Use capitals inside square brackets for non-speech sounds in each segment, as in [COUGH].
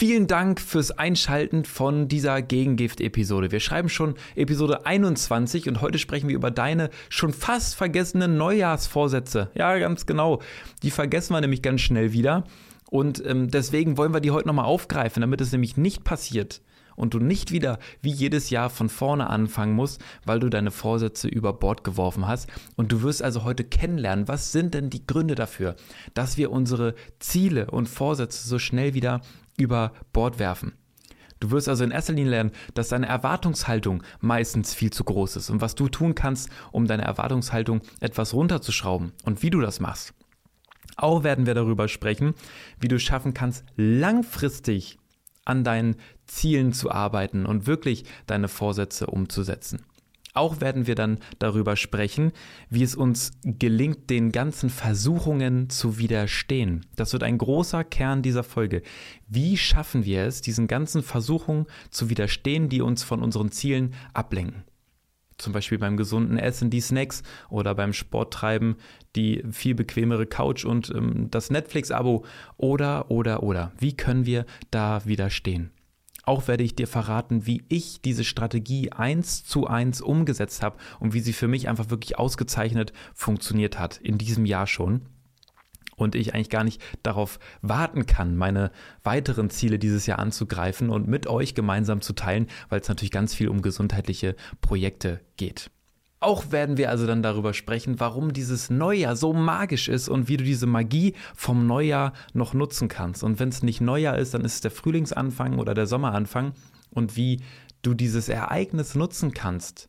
Vielen Dank fürs Einschalten von dieser Gegengift-Episode. Wir schreiben schon Episode 21 und heute sprechen wir über deine schon fast vergessenen Neujahrsvorsätze. Ja, ganz genau. Die vergessen wir nämlich ganz schnell wieder. Und ähm, deswegen wollen wir die heute nochmal aufgreifen, damit es nämlich nicht passiert, und du nicht wieder wie jedes Jahr von vorne anfangen musst, weil du deine Vorsätze über Bord geworfen hast. Und du wirst also heute kennenlernen, was sind denn die Gründe dafür, dass wir unsere Ziele und Vorsätze so schnell wieder über Bord werfen. Du wirst also in erster Linie lernen, dass deine Erwartungshaltung meistens viel zu groß ist und was du tun kannst, um deine Erwartungshaltung etwas runterzuschrauben und wie du das machst. Auch werden wir darüber sprechen, wie du schaffen kannst, langfristig an deinen Zielen zu arbeiten und wirklich deine Vorsätze umzusetzen. Auch werden wir dann darüber sprechen, wie es uns gelingt, den ganzen Versuchungen zu widerstehen. Das wird ein großer Kern dieser Folge. Wie schaffen wir es, diesen ganzen Versuchungen zu widerstehen, die uns von unseren Zielen ablenken? Zum Beispiel beim gesunden Essen die Snacks oder beim Sporttreiben die viel bequemere Couch und ähm, das Netflix-Abo oder, oder, oder. Wie können wir da widerstehen? Auch werde ich dir verraten, wie ich diese Strategie eins zu eins umgesetzt habe und wie sie für mich einfach wirklich ausgezeichnet funktioniert hat in diesem Jahr schon. Und ich eigentlich gar nicht darauf warten kann, meine weiteren Ziele dieses Jahr anzugreifen und mit euch gemeinsam zu teilen, weil es natürlich ganz viel um gesundheitliche Projekte geht. Auch werden wir also dann darüber sprechen, warum dieses Neujahr so magisch ist und wie du diese Magie vom Neujahr noch nutzen kannst. Und wenn es nicht Neujahr ist, dann ist es der Frühlingsanfang oder der Sommeranfang und wie du dieses Ereignis nutzen kannst,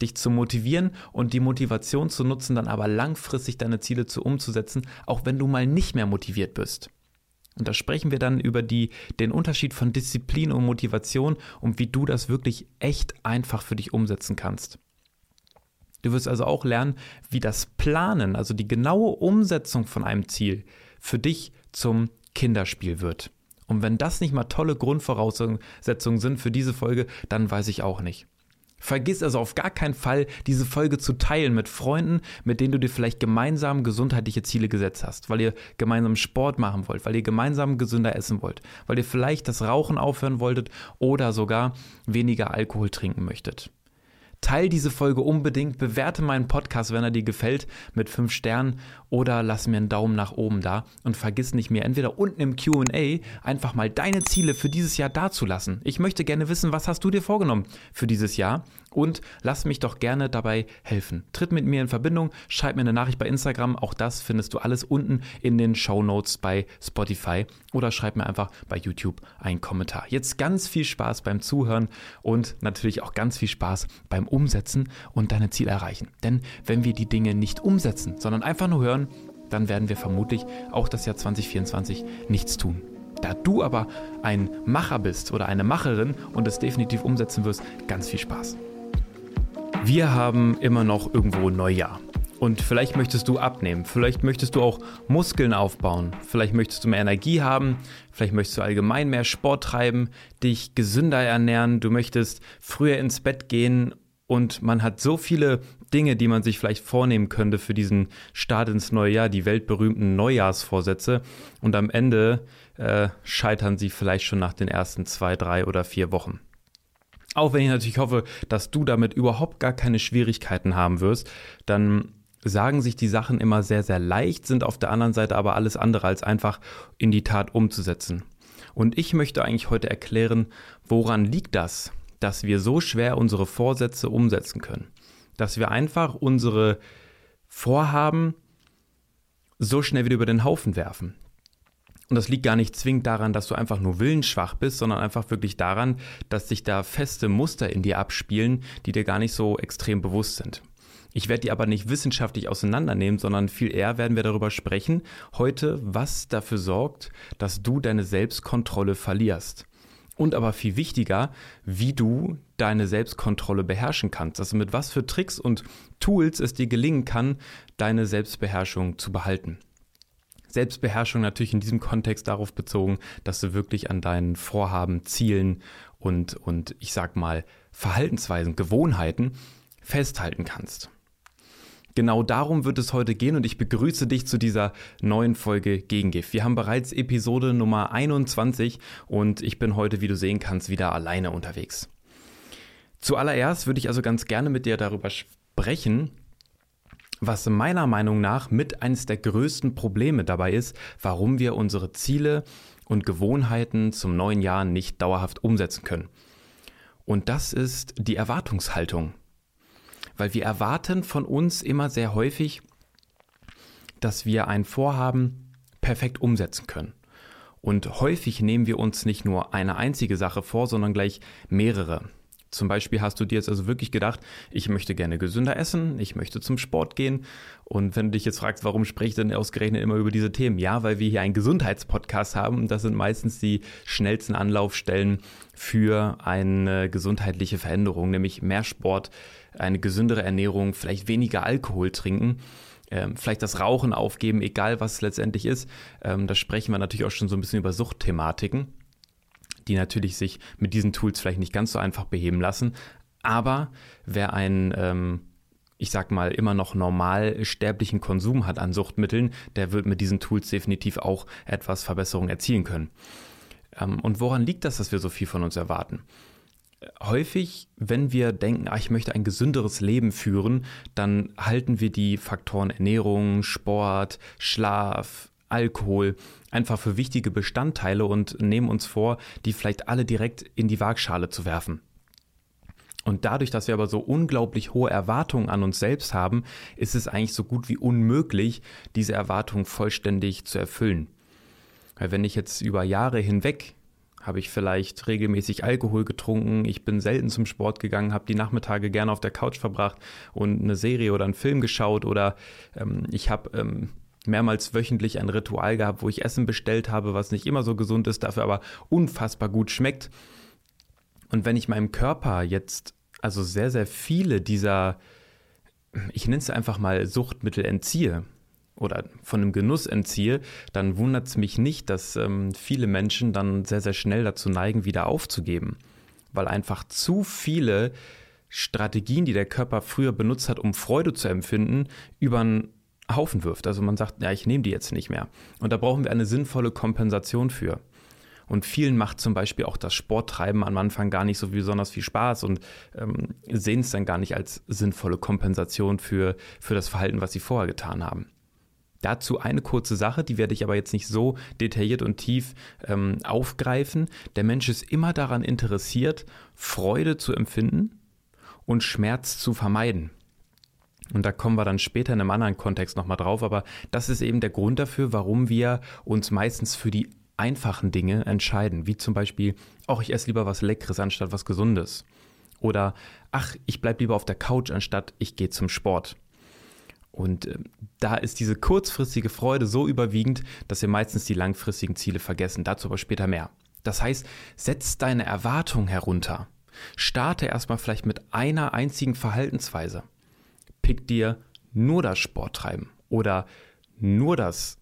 dich zu motivieren und die Motivation zu nutzen, dann aber langfristig deine Ziele zu umzusetzen, auch wenn du mal nicht mehr motiviert bist. Und da sprechen wir dann über die, den Unterschied von Disziplin und Motivation und wie du das wirklich echt einfach für dich umsetzen kannst. Du wirst also auch lernen, wie das Planen, also die genaue Umsetzung von einem Ziel, für dich zum Kinderspiel wird. Und wenn das nicht mal tolle Grundvoraussetzungen sind für diese Folge, dann weiß ich auch nicht. Vergiss also auf gar keinen Fall, diese Folge zu teilen mit Freunden, mit denen du dir vielleicht gemeinsam gesundheitliche Ziele gesetzt hast, weil ihr gemeinsam Sport machen wollt, weil ihr gemeinsam gesünder essen wollt, weil ihr vielleicht das Rauchen aufhören wolltet oder sogar weniger Alkohol trinken möchtet. Teil diese Folge unbedingt, bewerte meinen Podcast, wenn er dir gefällt, mit 5 Sternen oder lass mir einen Daumen nach oben da. Und vergiss nicht mehr, entweder unten im QA einfach mal deine Ziele für dieses Jahr dazulassen. Ich möchte gerne wissen, was hast du dir vorgenommen für dieses Jahr und lass mich doch gerne dabei helfen. Tritt mit mir in Verbindung, schreib mir eine Nachricht bei Instagram, auch das findest du alles unten in den Show Notes bei Spotify oder schreib mir einfach bei YouTube einen Kommentar. Jetzt ganz viel Spaß beim Zuhören und natürlich auch ganz viel Spaß beim Umsetzen und deine Ziele erreichen. Denn wenn wir die Dinge nicht umsetzen, sondern einfach nur hören, dann werden wir vermutlich auch das Jahr 2024 nichts tun. Da du aber ein Macher bist oder eine Macherin und es definitiv umsetzen wirst, ganz viel Spaß. Wir haben immer noch irgendwo Neujahr. Und vielleicht möchtest du abnehmen, vielleicht möchtest du auch Muskeln aufbauen, vielleicht möchtest du mehr Energie haben, vielleicht möchtest du allgemein mehr Sport treiben, dich gesünder ernähren, du möchtest früher ins Bett gehen und man hat so viele Dinge, die man sich vielleicht vornehmen könnte für diesen Start ins neue Jahr, die weltberühmten Neujahrsvorsätze. Und am Ende äh, scheitern sie vielleicht schon nach den ersten zwei, drei oder vier Wochen. Auch wenn ich natürlich hoffe, dass du damit überhaupt gar keine Schwierigkeiten haben wirst, dann sagen sich die Sachen immer sehr, sehr leicht, sind auf der anderen Seite aber alles andere als einfach in die Tat umzusetzen. Und ich möchte eigentlich heute erklären, woran liegt das, dass wir so schwer unsere Vorsätze umsetzen können. Dass wir einfach unsere Vorhaben so schnell wieder über den Haufen werfen. Und das liegt gar nicht zwingend daran, dass du einfach nur willensschwach bist, sondern einfach wirklich daran, dass sich da feste Muster in dir abspielen, die dir gar nicht so extrem bewusst sind. Ich werde die aber nicht wissenschaftlich auseinandernehmen, sondern viel eher werden wir darüber sprechen heute, was dafür sorgt, dass du deine Selbstkontrolle verlierst. Und aber viel wichtiger, wie du deine Selbstkontrolle beherrschen kannst. Also mit was für Tricks und Tools es dir gelingen kann, deine Selbstbeherrschung zu behalten. Selbstbeherrschung natürlich in diesem Kontext darauf bezogen, dass du wirklich an deinen Vorhaben, Zielen und, und ich sag mal Verhaltensweisen, Gewohnheiten festhalten kannst. Genau darum wird es heute gehen und ich begrüße dich zu dieser neuen Folge Gegengift. Wir haben bereits Episode Nummer 21 und ich bin heute, wie du sehen kannst, wieder alleine unterwegs. Zuallererst würde ich also ganz gerne mit dir darüber sprechen, was meiner Meinung nach mit eines der größten Probleme dabei ist, warum wir unsere Ziele und Gewohnheiten zum neuen Jahr nicht dauerhaft umsetzen können. Und das ist die Erwartungshaltung. Weil wir erwarten von uns immer sehr häufig, dass wir ein Vorhaben perfekt umsetzen können. Und häufig nehmen wir uns nicht nur eine einzige Sache vor, sondern gleich mehrere. Zum Beispiel hast du dir jetzt also wirklich gedacht, ich möchte gerne gesünder essen, ich möchte zum Sport gehen. Und wenn du dich jetzt fragst, warum spreche ich denn ausgerechnet immer über diese Themen? Ja, weil wir hier einen Gesundheitspodcast haben das sind meistens die schnellsten Anlaufstellen für eine gesundheitliche Veränderung, nämlich mehr Sport, eine gesündere Ernährung, vielleicht weniger Alkohol trinken. Ähm, vielleicht das Rauchen aufgeben, egal was es letztendlich ist. Ähm, da sprechen wir natürlich auch schon so ein bisschen über Suchtthematiken die natürlich sich mit diesen Tools vielleicht nicht ganz so einfach beheben lassen. Aber wer einen, ähm, ich sag mal, immer noch normal sterblichen Konsum hat an Suchtmitteln, der wird mit diesen Tools definitiv auch etwas Verbesserung erzielen können. Ähm, und woran liegt das, dass wir so viel von uns erwarten? häufig, wenn wir denken, ach, ich möchte ein gesünderes Leben führen, dann halten wir die Faktoren Ernährung, Sport, Schlaf, Alkohol einfach für wichtige Bestandteile und nehmen uns vor, die vielleicht alle direkt in die Waagschale zu werfen. Und dadurch, dass wir aber so unglaublich hohe Erwartungen an uns selbst haben, ist es eigentlich so gut wie unmöglich, diese Erwartungen vollständig zu erfüllen. Weil wenn ich jetzt über Jahre hinweg habe ich vielleicht regelmäßig Alkohol getrunken, ich bin selten zum Sport gegangen, habe die Nachmittage gerne auf der Couch verbracht und eine Serie oder einen Film geschaut oder ähm, ich habe ähm, mehrmals wöchentlich ein Ritual gehabt, wo ich Essen bestellt habe, was nicht immer so gesund ist, dafür aber unfassbar gut schmeckt. Und wenn ich meinem Körper jetzt also sehr, sehr viele dieser, ich nenne es einfach mal Suchtmittel entziehe oder von dem Genuss entziehe, dann wundert es mich nicht, dass ähm, viele Menschen dann sehr, sehr schnell dazu neigen, wieder aufzugeben. Weil einfach zu viele Strategien, die der Körper früher benutzt hat, um Freude zu empfinden, über ein Haufen wirft. Also man sagt, ja, ich nehme die jetzt nicht mehr. Und da brauchen wir eine sinnvolle Kompensation für. Und vielen macht zum Beispiel auch das Sporttreiben am Anfang gar nicht so besonders viel Spaß und ähm, sehen es dann gar nicht als sinnvolle Kompensation für, für das Verhalten, was sie vorher getan haben. Dazu eine kurze Sache, die werde ich aber jetzt nicht so detailliert und tief ähm, aufgreifen. Der Mensch ist immer daran interessiert, Freude zu empfinden und Schmerz zu vermeiden. Und da kommen wir dann später in einem anderen Kontext nochmal drauf, aber das ist eben der Grund dafür, warum wir uns meistens für die einfachen Dinge entscheiden, wie zum Beispiel, auch ich esse lieber was Leckeres anstatt was Gesundes. Oder, ach, ich bleibe lieber auf der Couch anstatt ich gehe zum Sport. Und äh, da ist diese kurzfristige Freude so überwiegend, dass wir meistens die langfristigen Ziele vergessen. Dazu aber später mehr. Das heißt, setz deine Erwartung herunter. Starte erstmal vielleicht mit einer einzigen Verhaltensweise pick dir nur das Sporttreiben oder nur das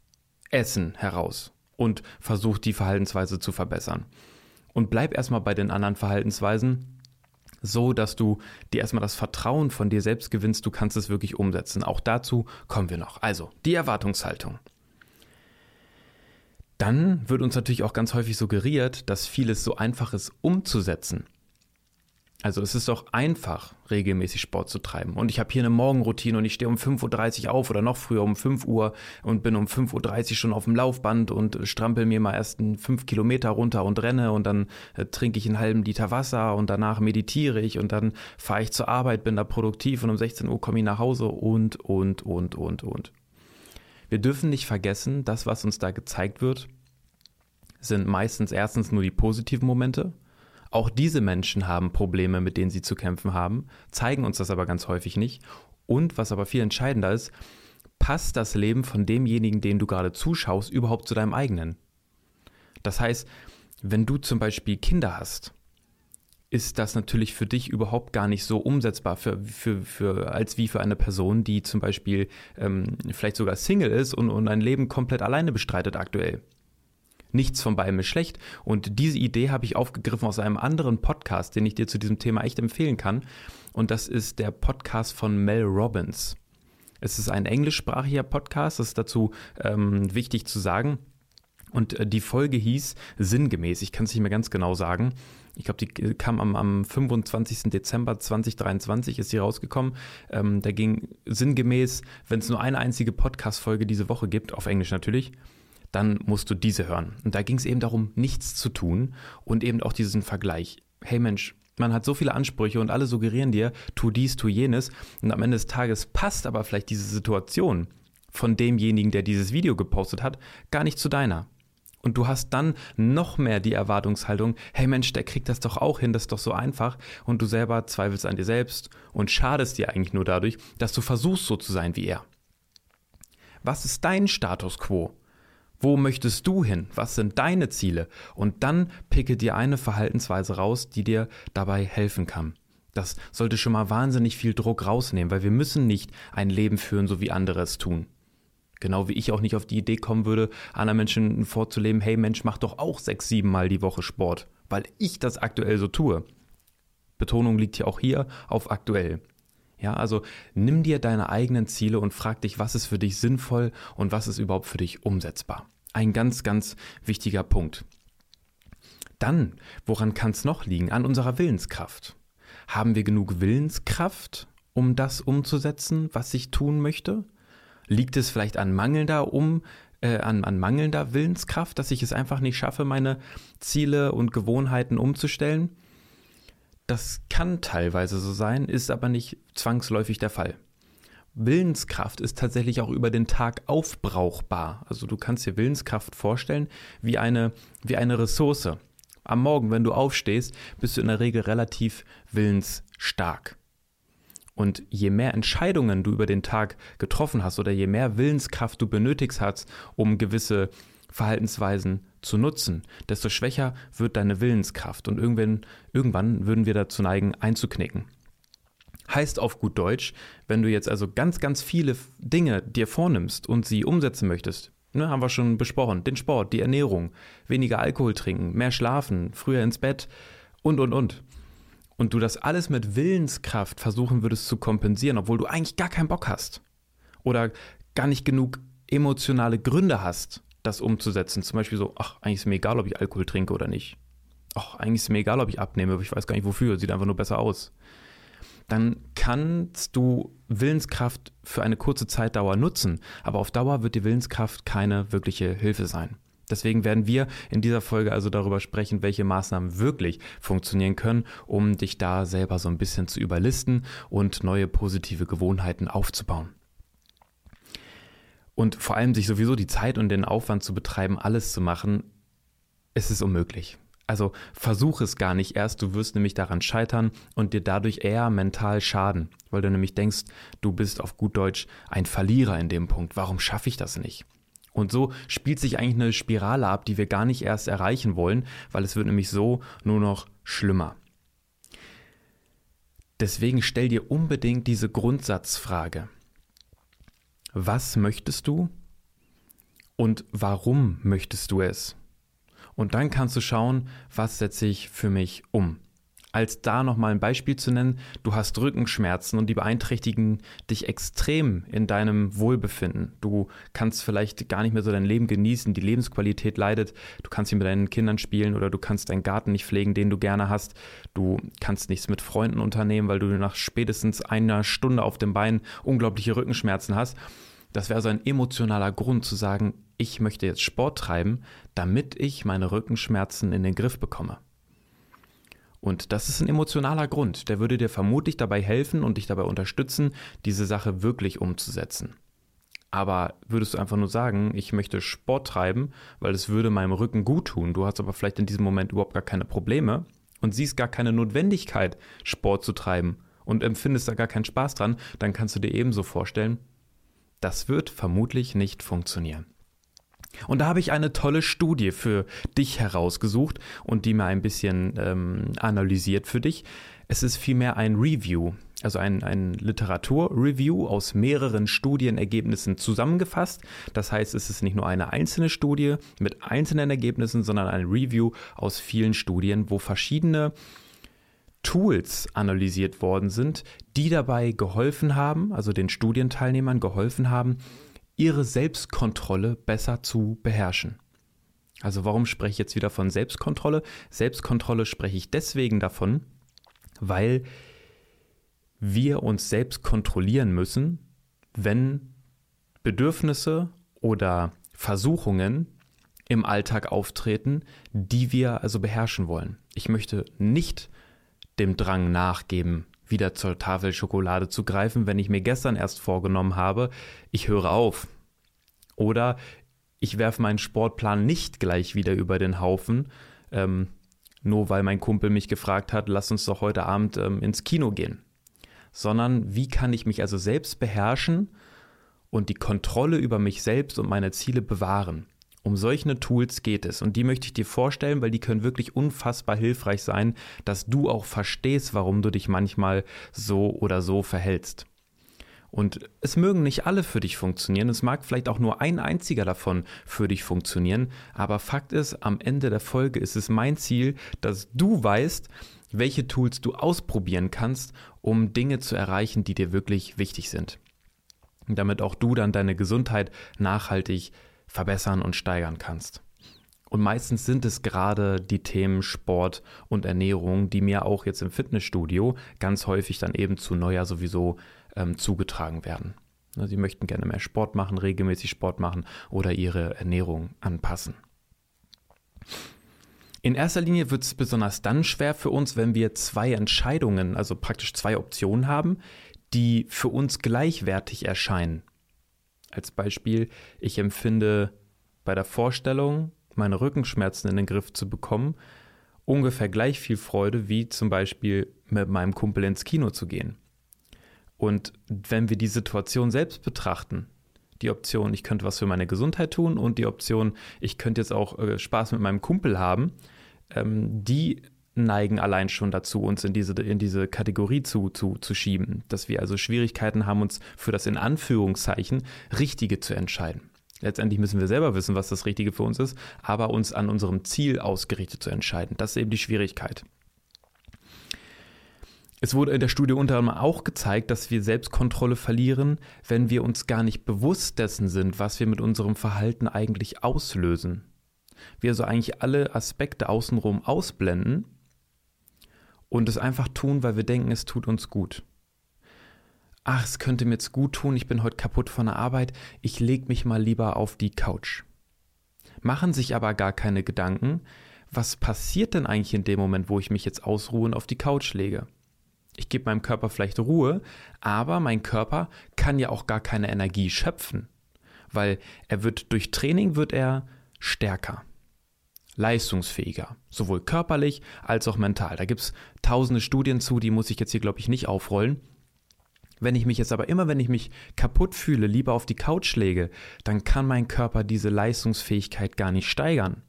Essen heraus und versuch die Verhaltensweise zu verbessern. Und bleib erstmal bei den anderen Verhaltensweisen, so dass du dir erstmal das Vertrauen von dir selbst gewinnst, du kannst es wirklich umsetzen. Auch dazu kommen wir noch. Also, die Erwartungshaltung. Dann wird uns natürlich auch ganz häufig suggeriert, dass vieles so einfach ist umzusetzen. Also es ist doch einfach, regelmäßig Sport zu treiben. Und ich habe hier eine Morgenroutine und ich stehe um 5.30 Uhr auf oder noch früher um 5 Uhr und bin um 5.30 Uhr schon auf dem Laufband und strampel mir mal erst einen 5 Kilometer runter und renne und dann äh, trinke ich einen halben Liter Wasser und danach meditiere ich und dann fahre ich zur Arbeit, bin da produktiv und um 16 Uhr komme ich nach Hause und, und, und, und, und. Wir dürfen nicht vergessen, das, was uns da gezeigt wird, sind meistens erstens nur die positiven Momente auch diese Menschen haben Probleme, mit denen sie zu kämpfen haben, zeigen uns das aber ganz häufig nicht. Und was aber viel entscheidender ist, passt das Leben von demjenigen, dem du gerade zuschaust, überhaupt zu deinem eigenen? Das heißt, wenn du zum Beispiel Kinder hast, ist das natürlich für dich überhaupt gar nicht so umsetzbar für, für, für, als wie für eine Person, die zum Beispiel ähm, vielleicht sogar Single ist und, und ein Leben komplett alleine bestreitet aktuell. Nichts von beidem ist schlecht. Und diese Idee habe ich aufgegriffen aus einem anderen Podcast, den ich dir zu diesem Thema echt empfehlen kann. Und das ist der Podcast von Mel Robbins. Es ist ein englischsprachiger Podcast, das ist dazu ähm, wichtig zu sagen. Und äh, die Folge hieß sinngemäß, ich kann es nicht mehr ganz genau sagen. Ich glaube, die kam am, am 25. Dezember 2023, ist sie rausgekommen. Ähm, da ging sinngemäß, wenn es nur eine einzige Podcast-Folge diese Woche gibt, auf Englisch natürlich, dann musst du diese hören. Und da ging es eben darum, nichts zu tun und eben auch diesen Vergleich. Hey Mensch, man hat so viele Ansprüche und alle suggerieren dir, tu dies, tu jenes. Und am Ende des Tages passt aber vielleicht diese Situation von demjenigen, der dieses Video gepostet hat, gar nicht zu deiner. Und du hast dann noch mehr die Erwartungshaltung, hey Mensch, der kriegt das doch auch hin, das ist doch so einfach. Und du selber zweifelst an dir selbst und schadest dir eigentlich nur dadurch, dass du versuchst so zu sein wie er. Was ist dein Status quo? Wo möchtest du hin? Was sind deine Ziele? Und dann picke dir eine Verhaltensweise raus, die dir dabei helfen kann. Das sollte schon mal wahnsinnig viel Druck rausnehmen, weil wir müssen nicht ein Leben führen, so wie andere es tun. Genau wie ich auch nicht auf die Idee kommen würde, anderen Menschen vorzuleben, hey Mensch, mach doch auch sechs, sieben Mal die Woche Sport, weil ich das aktuell so tue. Betonung liegt ja auch hier auf aktuell. Ja, also nimm dir deine eigenen Ziele und frag dich, was ist für dich sinnvoll und was ist überhaupt für dich umsetzbar. Ein ganz, ganz wichtiger Punkt. Dann, woran kann es noch liegen? An unserer Willenskraft. Haben wir genug Willenskraft, um das umzusetzen, was ich tun möchte? Liegt es vielleicht an mangelnder um äh, an, an mangelnder Willenskraft, dass ich es einfach nicht schaffe, meine Ziele und Gewohnheiten umzustellen? Das kann teilweise so sein, ist aber nicht zwangsläufig der Fall. Willenskraft ist tatsächlich auch über den Tag aufbrauchbar. Also du kannst dir Willenskraft vorstellen wie eine, wie eine Ressource. Am Morgen, wenn du aufstehst, bist du in der Regel relativ willensstark. Und je mehr Entscheidungen du über den Tag getroffen hast oder je mehr Willenskraft du benötigst hast, um gewisse Verhaltensweisen zu nutzen, desto schwächer wird deine Willenskraft und irgendwann, irgendwann würden wir dazu neigen, einzuknicken. Heißt auf gut Deutsch, wenn du jetzt also ganz, ganz viele Dinge dir vornimmst und sie umsetzen möchtest, ne, haben wir schon besprochen, den Sport, die Ernährung, weniger Alkohol trinken, mehr schlafen, früher ins Bett und, und, und. Und du das alles mit Willenskraft versuchen würdest zu kompensieren, obwohl du eigentlich gar keinen Bock hast oder gar nicht genug emotionale Gründe hast, das umzusetzen. Zum Beispiel so, ach, eigentlich ist mir egal, ob ich Alkohol trinke oder nicht. Ach, eigentlich ist mir egal, ob ich abnehme, aber ich weiß gar nicht wofür, sieht einfach nur besser aus. Dann kannst du Willenskraft für eine kurze Zeitdauer nutzen, aber auf Dauer wird die Willenskraft keine wirkliche Hilfe sein. Deswegen werden wir in dieser Folge also darüber sprechen, welche Maßnahmen wirklich funktionieren können, um dich da selber so ein bisschen zu überlisten und neue positive Gewohnheiten aufzubauen und vor allem sich sowieso die Zeit und den Aufwand zu betreiben, alles zu machen, ist es unmöglich. Also versuch es gar nicht erst, du wirst nämlich daran scheitern und dir dadurch eher mental schaden, weil du nämlich denkst, du bist auf gut Deutsch ein Verlierer in dem Punkt. Warum schaffe ich das nicht? Und so spielt sich eigentlich eine Spirale ab, die wir gar nicht erst erreichen wollen, weil es wird nämlich so nur noch schlimmer. Deswegen stell dir unbedingt diese Grundsatzfrage was möchtest du und warum möchtest du es? Und dann kannst du schauen, was setze ich für mich um. Als da nochmal ein Beispiel zu nennen, du hast Rückenschmerzen und die beeinträchtigen dich extrem in deinem Wohlbefinden. Du kannst vielleicht gar nicht mehr so dein Leben genießen, die Lebensqualität leidet, du kannst nicht mit deinen Kindern spielen oder du kannst deinen Garten nicht pflegen, den du gerne hast. Du kannst nichts mit Freunden unternehmen, weil du nach spätestens einer Stunde auf dem Bein unglaubliche Rückenschmerzen hast. Das wäre so ein emotionaler Grund zu sagen, ich möchte jetzt Sport treiben, damit ich meine Rückenschmerzen in den Griff bekomme. Und das ist ein emotionaler Grund, der würde dir vermutlich dabei helfen und dich dabei unterstützen, diese Sache wirklich umzusetzen. Aber würdest du einfach nur sagen, ich möchte Sport treiben, weil es würde meinem Rücken gut tun, du hast aber vielleicht in diesem Moment überhaupt gar keine Probleme und siehst gar keine Notwendigkeit, Sport zu treiben und empfindest da gar keinen Spaß dran, dann kannst du dir ebenso vorstellen, das wird vermutlich nicht funktionieren. Und da habe ich eine tolle Studie für dich herausgesucht und die mal ein bisschen ähm, analysiert für dich. Es ist vielmehr ein Review, also ein, ein Literaturreview aus mehreren Studienergebnissen zusammengefasst. Das heißt, es ist nicht nur eine einzelne Studie mit einzelnen Ergebnissen, sondern ein Review aus vielen Studien, wo verschiedene Tools analysiert worden sind, die dabei geholfen haben, also den Studienteilnehmern geholfen haben, ihre Selbstkontrolle besser zu beherrschen. Also warum spreche ich jetzt wieder von Selbstkontrolle? Selbstkontrolle spreche ich deswegen davon, weil wir uns selbst kontrollieren müssen, wenn Bedürfnisse oder Versuchungen im Alltag auftreten, die wir also beherrschen wollen. Ich möchte nicht dem Drang nachgeben, wieder zur Tafel Schokolade zu greifen, wenn ich mir gestern erst vorgenommen habe, ich höre auf. Oder ich werfe meinen Sportplan nicht gleich wieder über den Haufen, ähm, nur weil mein Kumpel mich gefragt hat, lass uns doch heute Abend ähm, ins Kino gehen. Sondern wie kann ich mich also selbst beherrschen und die Kontrolle über mich selbst und meine Ziele bewahren? Um solche Tools geht es und die möchte ich dir vorstellen, weil die können wirklich unfassbar hilfreich sein, dass du auch verstehst, warum du dich manchmal so oder so verhältst. Und es mögen nicht alle für dich funktionieren, es mag vielleicht auch nur ein einziger davon für dich funktionieren, aber Fakt ist, am Ende der Folge ist es mein Ziel, dass du weißt, welche Tools du ausprobieren kannst, um Dinge zu erreichen, die dir wirklich wichtig sind. Damit auch du dann deine Gesundheit nachhaltig verbessern und steigern kannst. Und meistens sind es gerade die Themen Sport und Ernährung, die mir auch jetzt im Fitnessstudio ganz häufig dann eben zu Neujahr sowieso ähm, zugetragen werden. Ne, sie möchten gerne mehr Sport machen, regelmäßig Sport machen oder ihre Ernährung anpassen. In erster Linie wird es besonders dann schwer für uns, wenn wir zwei Entscheidungen, also praktisch zwei Optionen haben, die für uns gleichwertig erscheinen. Als Beispiel, ich empfinde bei der Vorstellung, meine Rückenschmerzen in den Griff zu bekommen, ungefähr gleich viel Freude wie zum Beispiel mit meinem Kumpel ins Kino zu gehen. Und wenn wir die Situation selbst betrachten, die Option, ich könnte was für meine Gesundheit tun und die Option, ich könnte jetzt auch äh, Spaß mit meinem Kumpel haben, ähm, die neigen allein schon dazu, uns in diese, in diese Kategorie zu, zu, zu schieben, dass wir also Schwierigkeiten haben, uns für das in Anführungszeichen Richtige zu entscheiden. Letztendlich müssen wir selber wissen, was das Richtige für uns ist, aber uns an unserem Ziel ausgerichtet zu entscheiden. Das ist eben die Schwierigkeit. Es wurde in der Studie unter anderem auch gezeigt, dass wir Selbstkontrolle verlieren, wenn wir uns gar nicht bewusst dessen sind, was wir mit unserem Verhalten eigentlich auslösen. Wir also eigentlich alle Aspekte außenrum ausblenden und es einfach tun, weil wir denken, es tut uns gut. Ach, es könnte mir jetzt gut tun, ich bin heute kaputt von der Arbeit, ich lege mich mal lieber auf die Couch. Machen sich aber gar keine Gedanken, was passiert denn eigentlich in dem Moment, wo ich mich jetzt ausruhen auf die Couch lege? Ich gebe meinem Körper vielleicht Ruhe, aber mein Körper kann ja auch gar keine Energie schöpfen, weil er wird durch Training wird er stärker, leistungsfähiger, sowohl körperlich als auch mental. Da gibt es tausende Studien zu, die muss ich jetzt hier, glaube ich, nicht aufrollen. Wenn ich mich jetzt aber immer, wenn ich mich kaputt fühle, lieber auf die Couch lege, dann kann mein Körper diese Leistungsfähigkeit gar nicht steigern.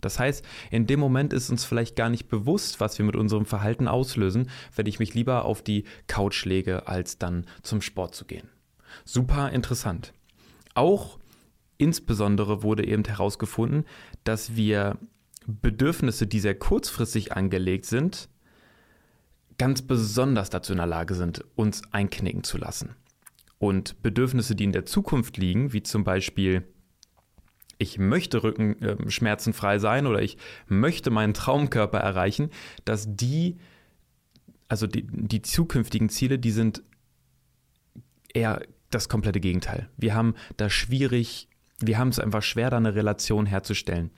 Das heißt, in dem Moment ist uns vielleicht gar nicht bewusst, was wir mit unserem Verhalten auslösen, wenn ich mich lieber auf die Couch lege, als dann zum Sport zu gehen. Super interessant. Auch insbesondere wurde eben herausgefunden, dass wir Bedürfnisse, die sehr kurzfristig angelegt sind, ganz besonders dazu in der Lage sind, uns einknicken zu lassen. Und Bedürfnisse, die in der Zukunft liegen, wie zum Beispiel ich möchte rückenschmerzenfrei ähm, sein oder ich möchte meinen Traumkörper erreichen, dass die, also die, die zukünftigen Ziele, die sind eher das komplette Gegenteil. Wir haben da schwierig, wir haben es einfach schwer, da eine Relation herzustellen,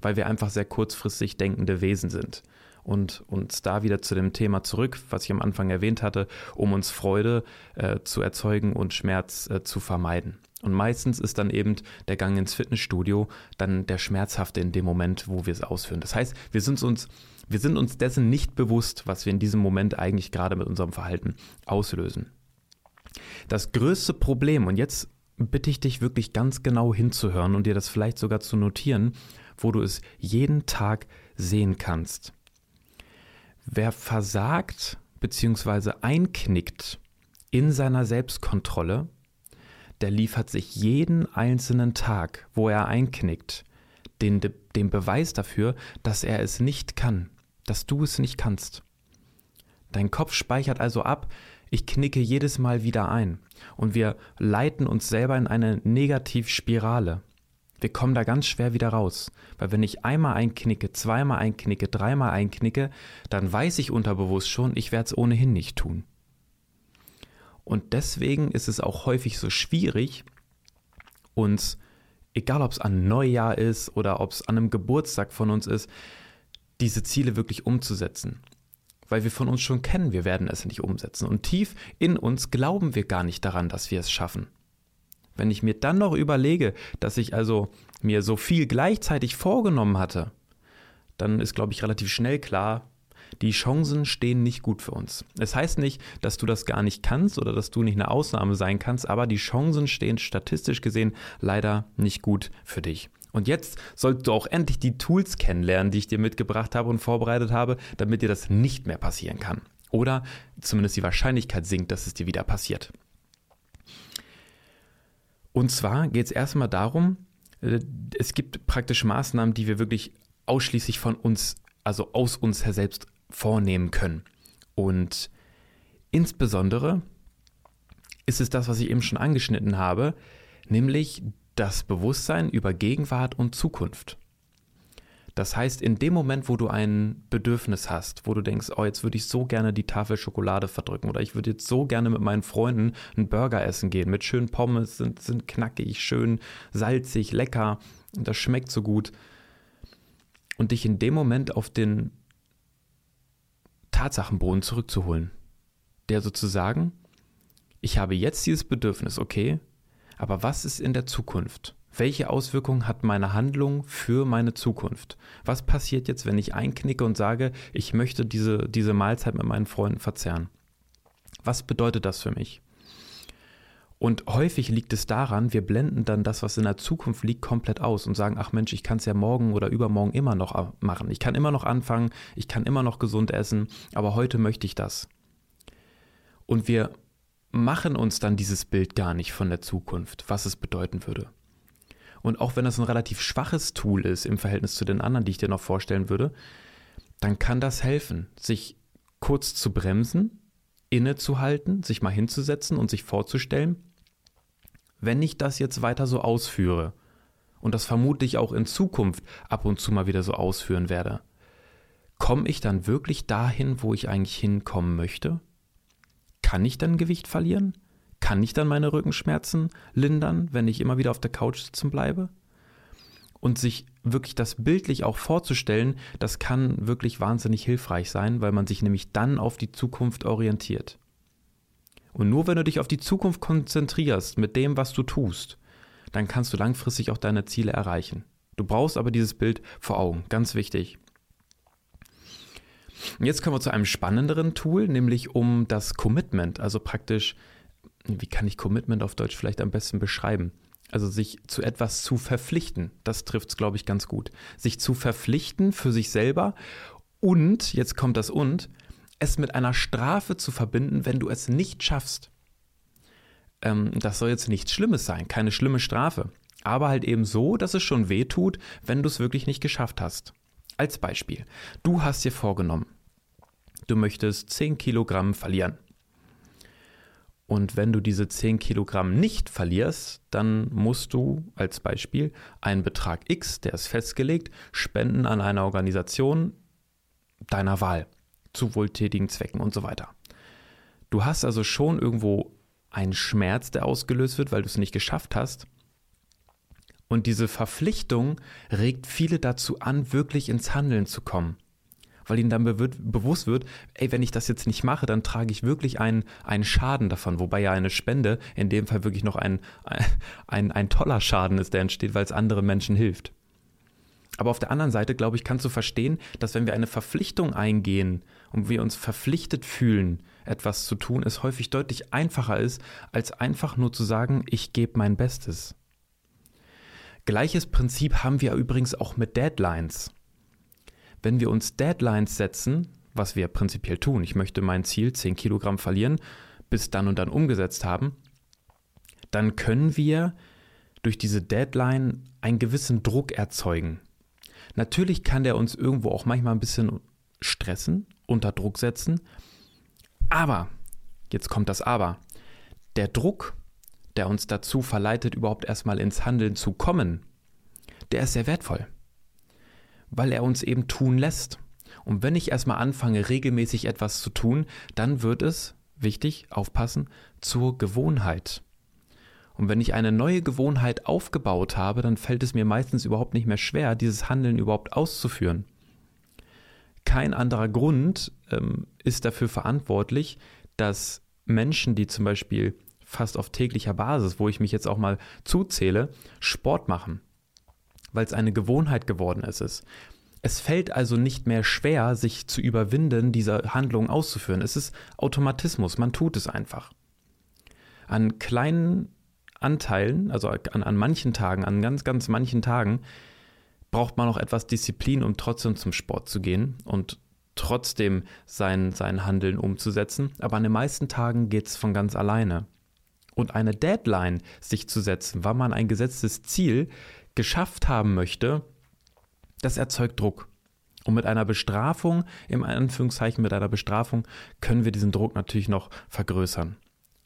weil wir einfach sehr kurzfristig denkende Wesen sind. Und uns da wieder zu dem Thema zurück, was ich am Anfang erwähnt hatte, um uns Freude äh, zu erzeugen und Schmerz äh, zu vermeiden. Und meistens ist dann eben der Gang ins Fitnessstudio dann der schmerzhafte in dem Moment, wo wir es ausführen. Das heißt, wir sind uns, wir sind uns dessen nicht bewusst, was wir in diesem Moment eigentlich gerade mit unserem Verhalten auslösen. Das größte Problem, und jetzt bitte ich dich wirklich ganz genau hinzuhören und dir das vielleicht sogar zu notieren, wo du es jeden Tag sehen kannst. Wer versagt bzw. einknickt in seiner Selbstkontrolle, der liefert sich jeden einzelnen Tag, wo er einknickt, den, den Beweis dafür, dass er es nicht kann, dass du es nicht kannst. Dein Kopf speichert also ab, ich knicke jedes Mal wieder ein. Und wir leiten uns selber in eine Negativspirale. Wir kommen da ganz schwer wieder raus. Weil wenn ich einmal einknicke, zweimal einknicke, dreimal einknicke, dann weiß ich unterbewusst schon, ich werde es ohnehin nicht tun. Und deswegen ist es auch häufig so schwierig, uns, egal ob es an Neujahr ist oder ob es an einem Geburtstag von uns ist, diese Ziele wirklich umzusetzen weil wir von uns schon kennen, wir werden es nicht umsetzen. Und tief in uns glauben wir gar nicht daran, dass wir es schaffen. Wenn ich mir dann noch überlege, dass ich also mir so viel gleichzeitig vorgenommen hatte, dann ist, glaube ich, relativ schnell klar, die Chancen stehen nicht gut für uns. Es heißt nicht, dass du das gar nicht kannst oder dass du nicht eine Ausnahme sein kannst, aber die Chancen stehen statistisch gesehen leider nicht gut für dich. Und jetzt sollst du auch endlich die Tools kennenlernen, die ich dir mitgebracht habe und vorbereitet habe, damit dir das nicht mehr passieren kann. Oder zumindest die Wahrscheinlichkeit sinkt, dass es dir wieder passiert. Und zwar geht es erstmal darum, äh, es gibt praktisch Maßnahmen, die wir wirklich ausschließlich von uns, also aus uns her selbst vornehmen können. Und insbesondere ist es das, was ich eben schon angeschnitten habe, nämlich das Bewusstsein über Gegenwart und Zukunft. Das heißt, in dem Moment, wo du ein Bedürfnis hast, wo du denkst, oh, jetzt würde ich so gerne die Tafel Schokolade verdrücken oder ich würde jetzt so gerne mit meinen Freunden einen Burger essen gehen, mit schönen Pommes, sind, sind knackig, schön salzig, lecker und das schmeckt so gut. Und dich in dem Moment auf den Tatsachenboden zurückzuholen, der sozusagen, ich habe jetzt dieses Bedürfnis, okay, aber was ist in der Zukunft? Welche Auswirkungen hat meine Handlung für meine Zukunft? Was passiert jetzt, wenn ich einknicke und sage, ich möchte diese, diese Mahlzeit mit meinen Freunden verzehren? Was bedeutet das für mich? Und häufig liegt es daran, wir blenden dann das, was in der Zukunft liegt, komplett aus und sagen, ach Mensch, ich kann es ja morgen oder übermorgen immer noch machen. Ich kann immer noch anfangen, ich kann immer noch gesund essen, aber heute möchte ich das. Und wir machen uns dann dieses Bild gar nicht von der Zukunft, was es bedeuten würde. Und auch wenn das ein relativ schwaches Tool ist im Verhältnis zu den anderen, die ich dir noch vorstellen würde, dann kann das helfen, sich kurz zu bremsen, innezuhalten, sich mal hinzusetzen und sich vorzustellen, wenn ich das jetzt weiter so ausführe und das vermutlich auch in Zukunft ab und zu mal wieder so ausführen werde, komme ich dann wirklich dahin, wo ich eigentlich hinkommen möchte? Kann ich dann Gewicht verlieren? Kann ich dann meine Rückenschmerzen lindern, wenn ich immer wieder auf der Couch sitzen bleibe? Und sich wirklich das bildlich auch vorzustellen, das kann wirklich wahnsinnig hilfreich sein, weil man sich nämlich dann auf die Zukunft orientiert. Und nur wenn du dich auf die Zukunft konzentrierst mit dem, was du tust, dann kannst du langfristig auch deine Ziele erreichen. Du brauchst aber dieses Bild vor Augen, ganz wichtig. Und jetzt kommen wir zu einem spannenderen Tool, nämlich um das Commitment, also praktisch, wie kann ich Commitment auf Deutsch vielleicht am besten beschreiben? Also sich zu etwas zu verpflichten, das trifft es, glaube ich, ganz gut. Sich zu verpflichten für sich selber und, jetzt kommt das und, es mit einer Strafe zu verbinden, wenn du es nicht schaffst. Ähm, das soll jetzt nichts Schlimmes sein, keine schlimme Strafe. Aber halt eben so, dass es schon weh tut, wenn du es wirklich nicht geschafft hast. Als Beispiel, du hast dir vorgenommen, du möchtest 10 Kilogramm verlieren. Und wenn du diese 10 Kilogramm nicht verlierst, dann musst du als Beispiel einen Betrag X, der ist festgelegt, spenden an eine Organisation deiner Wahl zu wohltätigen Zwecken und so weiter. Du hast also schon irgendwo einen Schmerz, der ausgelöst wird, weil du es nicht geschafft hast. Und diese Verpflichtung regt viele dazu an, wirklich ins Handeln zu kommen. Weil ihnen dann be bewusst wird, ey, wenn ich das jetzt nicht mache, dann trage ich wirklich einen, einen Schaden davon. Wobei ja eine Spende in dem Fall wirklich noch ein, ein, ein toller Schaden ist, der entsteht, weil es anderen Menschen hilft. Aber auf der anderen Seite, glaube ich, kannst du verstehen, dass wenn wir eine Verpflichtung eingehen und wir uns verpflichtet fühlen, etwas zu tun, es häufig deutlich einfacher ist, als einfach nur zu sagen, ich gebe mein Bestes. Gleiches Prinzip haben wir übrigens auch mit Deadlines. Wenn wir uns Deadlines setzen, was wir prinzipiell tun, ich möchte mein Ziel 10 Kilogramm verlieren, bis dann und dann umgesetzt haben, dann können wir durch diese Deadline einen gewissen Druck erzeugen. Natürlich kann der uns irgendwo auch manchmal ein bisschen stressen, unter Druck setzen, Aber, jetzt kommt das Aber, der Druck, der uns dazu verleitet, überhaupt erstmal ins Handeln zu kommen, der ist sehr wertvoll, weil er uns eben tun lässt. Und wenn ich erstmal anfange, regelmäßig etwas zu tun, dann wird es, wichtig, aufpassen, zur Gewohnheit. Und wenn ich eine neue Gewohnheit aufgebaut habe, dann fällt es mir meistens überhaupt nicht mehr schwer, dieses Handeln überhaupt auszuführen. Kein anderer Grund ähm, ist dafür verantwortlich, dass Menschen, die zum Beispiel fast auf täglicher Basis, wo ich mich jetzt auch mal zuzähle, Sport machen, weil es eine Gewohnheit geworden ist. Es fällt also nicht mehr schwer, sich zu überwinden, diese Handlung auszuführen. Es ist Automatismus, man tut es einfach. An kleinen Anteilen, also an, an manchen Tagen, an ganz, ganz manchen Tagen, braucht man auch etwas Disziplin, um trotzdem zum Sport zu gehen und trotzdem sein, sein Handeln umzusetzen. Aber an den meisten Tagen geht es von ganz alleine. Und eine Deadline sich zu setzen, wann man ein gesetztes Ziel geschafft haben möchte, das erzeugt Druck. Und mit einer Bestrafung, im Anführungszeichen mit einer Bestrafung, können wir diesen Druck natürlich noch vergrößern.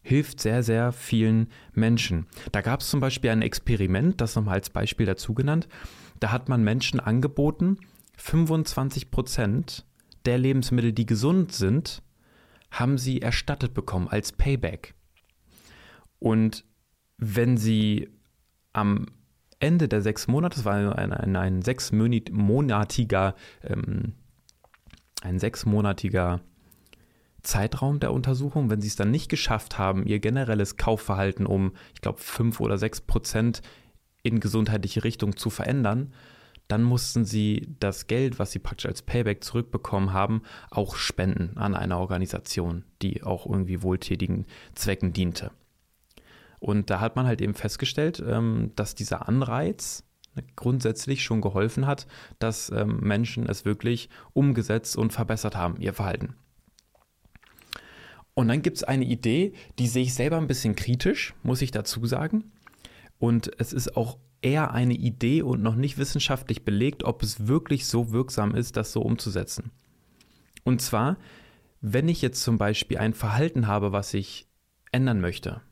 Hilft sehr, sehr vielen Menschen. Da gab es zum Beispiel ein Experiment, das nochmal als Beispiel dazu genannt. Da hat man Menschen angeboten, 25 Prozent der Lebensmittel, die gesund sind, haben sie erstattet bekommen als Payback. Und wenn sie am Ende der sechs Monate, das war ein, ein, ein sechsmonatiger, ähm, ein sechsmonatiger Zeitraum der Untersuchung, wenn sie es dann nicht geschafft haben, ihr generelles Kaufverhalten um, ich glaube, fünf oder sechs Prozent in gesundheitliche Richtung zu verändern, dann mussten sie das Geld, was sie praktisch als Payback zurückbekommen haben, auch spenden an eine Organisation, die auch irgendwie wohltätigen Zwecken diente. Und da hat man halt eben festgestellt, ähm, dass dieser Anreiz grundsätzlich schon geholfen hat, dass ähm, Menschen es wirklich umgesetzt und verbessert haben, ihr Verhalten. Und dann gibt es eine Idee, die sehe ich selber ein bisschen kritisch, muss ich dazu sagen. Und es ist auch eher eine Idee und noch nicht wissenschaftlich belegt, ob es wirklich so wirksam ist, das so umzusetzen. Und zwar, wenn ich jetzt zum Beispiel ein Verhalten habe, was ich ändern möchte,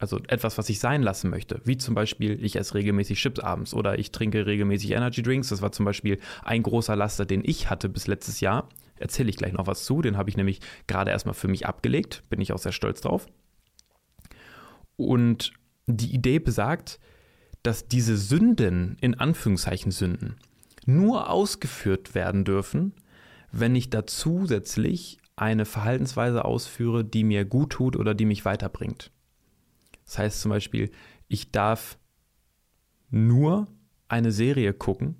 also etwas, was ich sein lassen möchte, wie zum Beispiel, ich esse regelmäßig Chips abends oder ich trinke regelmäßig Energy Drinks. Das war zum Beispiel ein großer Laster, den ich hatte bis letztes Jahr. Erzähle ich gleich noch was zu. Den habe ich nämlich gerade erstmal für mich abgelegt. Bin ich auch sehr stolz drauf. Und die Idee besagt, dass diese Sünden, in Anführungszeichen Sünden, nur ausgeführt werden dürfen, wenn ich da zusätzlich eine Verhaltensweise ausführe, die mir gut tut oder die mich weiterbringt. Das heißt zum Beispiel, ich darf nur eine Serie gucken,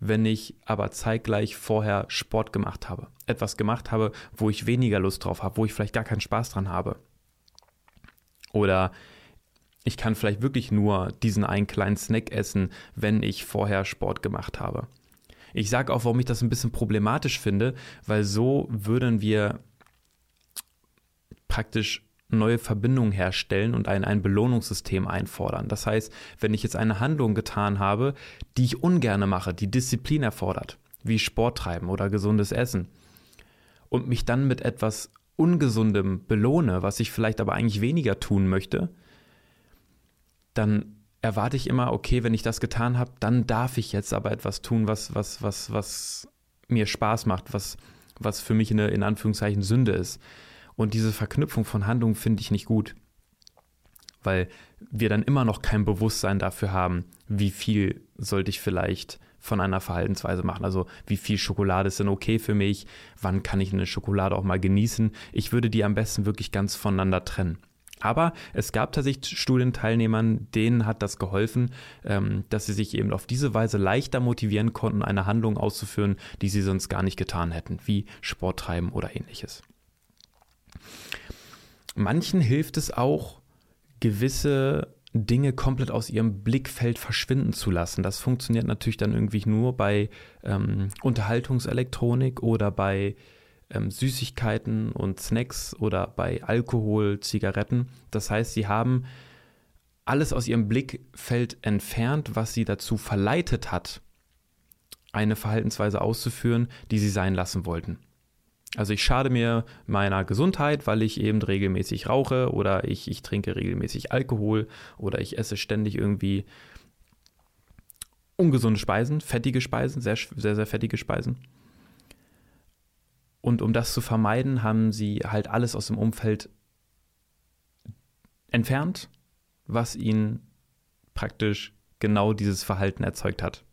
wenn ich aber zeitgleich vorher Sport gemacht habe. Etwas gemacht habe, wo ich weniger Lust drauf habe, wo ich vielleicht gar keinen Spaß dran habe. Oder ich kann vielleicht wirklich nur diesen einen kleinen Snack essen, wenn ich vorher Sport gemacht habe. Ich sage auch, warum ich das ein bisschen problematisch finde, weil so würden wir praktisch neue Verbindungen herstellen und ein, ein Belohnungssystem einfordern. Das heißt, wenn ich jetzt eine Handlung getan habe, die ich ungerne mache, die Disziplin erfordert, wie Sport treiben oder gesundes Essen, und mich dann mit etwas Ungesundem belohne, was ich vielleicht aber eigentlich weniger tun möchte, dann erwarte ich immer, okay, wenn ich das getan habe, dann darf ich jetzt aber etwas tun, was, was, was, was mir Spaß macht, was, was für mich eine in Anführungszeichen Sünde ist. Und diese Verknüpfung von Handlungen finde ich nicht gut, weil wir dann immer noch kein Bewusstsein dafür haben, wie viel sollte ich vielleicht von einer Verhaltensweise machen. Also wie viel Schokolade ist denn okay für mich? Wann kann ich eine Schokolade auch mal genießen? Ich würde die am besten wirklich ganz voneinander trennen. Aber es gab tatsächlich Studienteilnehmern, denen hat das geholfen, ähm, dass sie sich eben auf diese Weise leichter motivieren konnten, eine Handlung auszuführen, die sie sonst gar nicht getan hätten, wie Sport treiben oder ähnliches. Manchen hilft es auch, gewisse Dinge komplett aus ihrem Blickfeld verschwinden zu lassen. Das funktioniert natürlich dann irgendwie nur bei ähm, Unterhaltungselektronik oder bei ähm, Süßigkeiten und Snacks oder bei Alkohol, Zigaretten. Das heißt, sie haben alles aus ihrem Blickfeld entfernt, was sie dazu verleitet hat, eine Verhaltensweise auszuführen, die sie sein lassen wollten. Also ich schade mir meiner Gesundheit, weil ich eben regelmäßig rauche oder ich, ich trinke regelmäßig Alkohol oder ich esse ständig irgendwie ungesunde Speisen, fettige Speisen, sehr, sehr, sehr fettige Speisen. Und um das zu vermeiden, haben sie halt alles aus dem Umfeld entfernt, was ihnen praktisch genau dieses Verhalten erzeugt hat.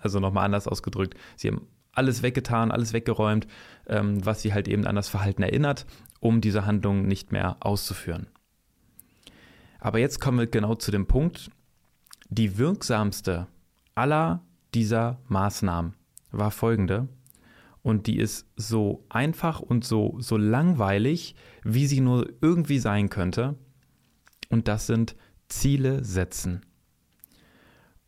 Also nochmal anders ausgedrückt, sie haben alles weggetan, alles weggeräumt, ähm, was sie halt eben an das Verhalten erinnert, um diese Handlung nicht mehr auszuführen. Aber jetzt kommen wir genau zu dem Punkt, die wirksamste aller dieser Maßnahmen war folgende, und die ist so einfach und so, so langweilig, wie sie nur irgendwie sein könnte, und das sind Ziele setzen.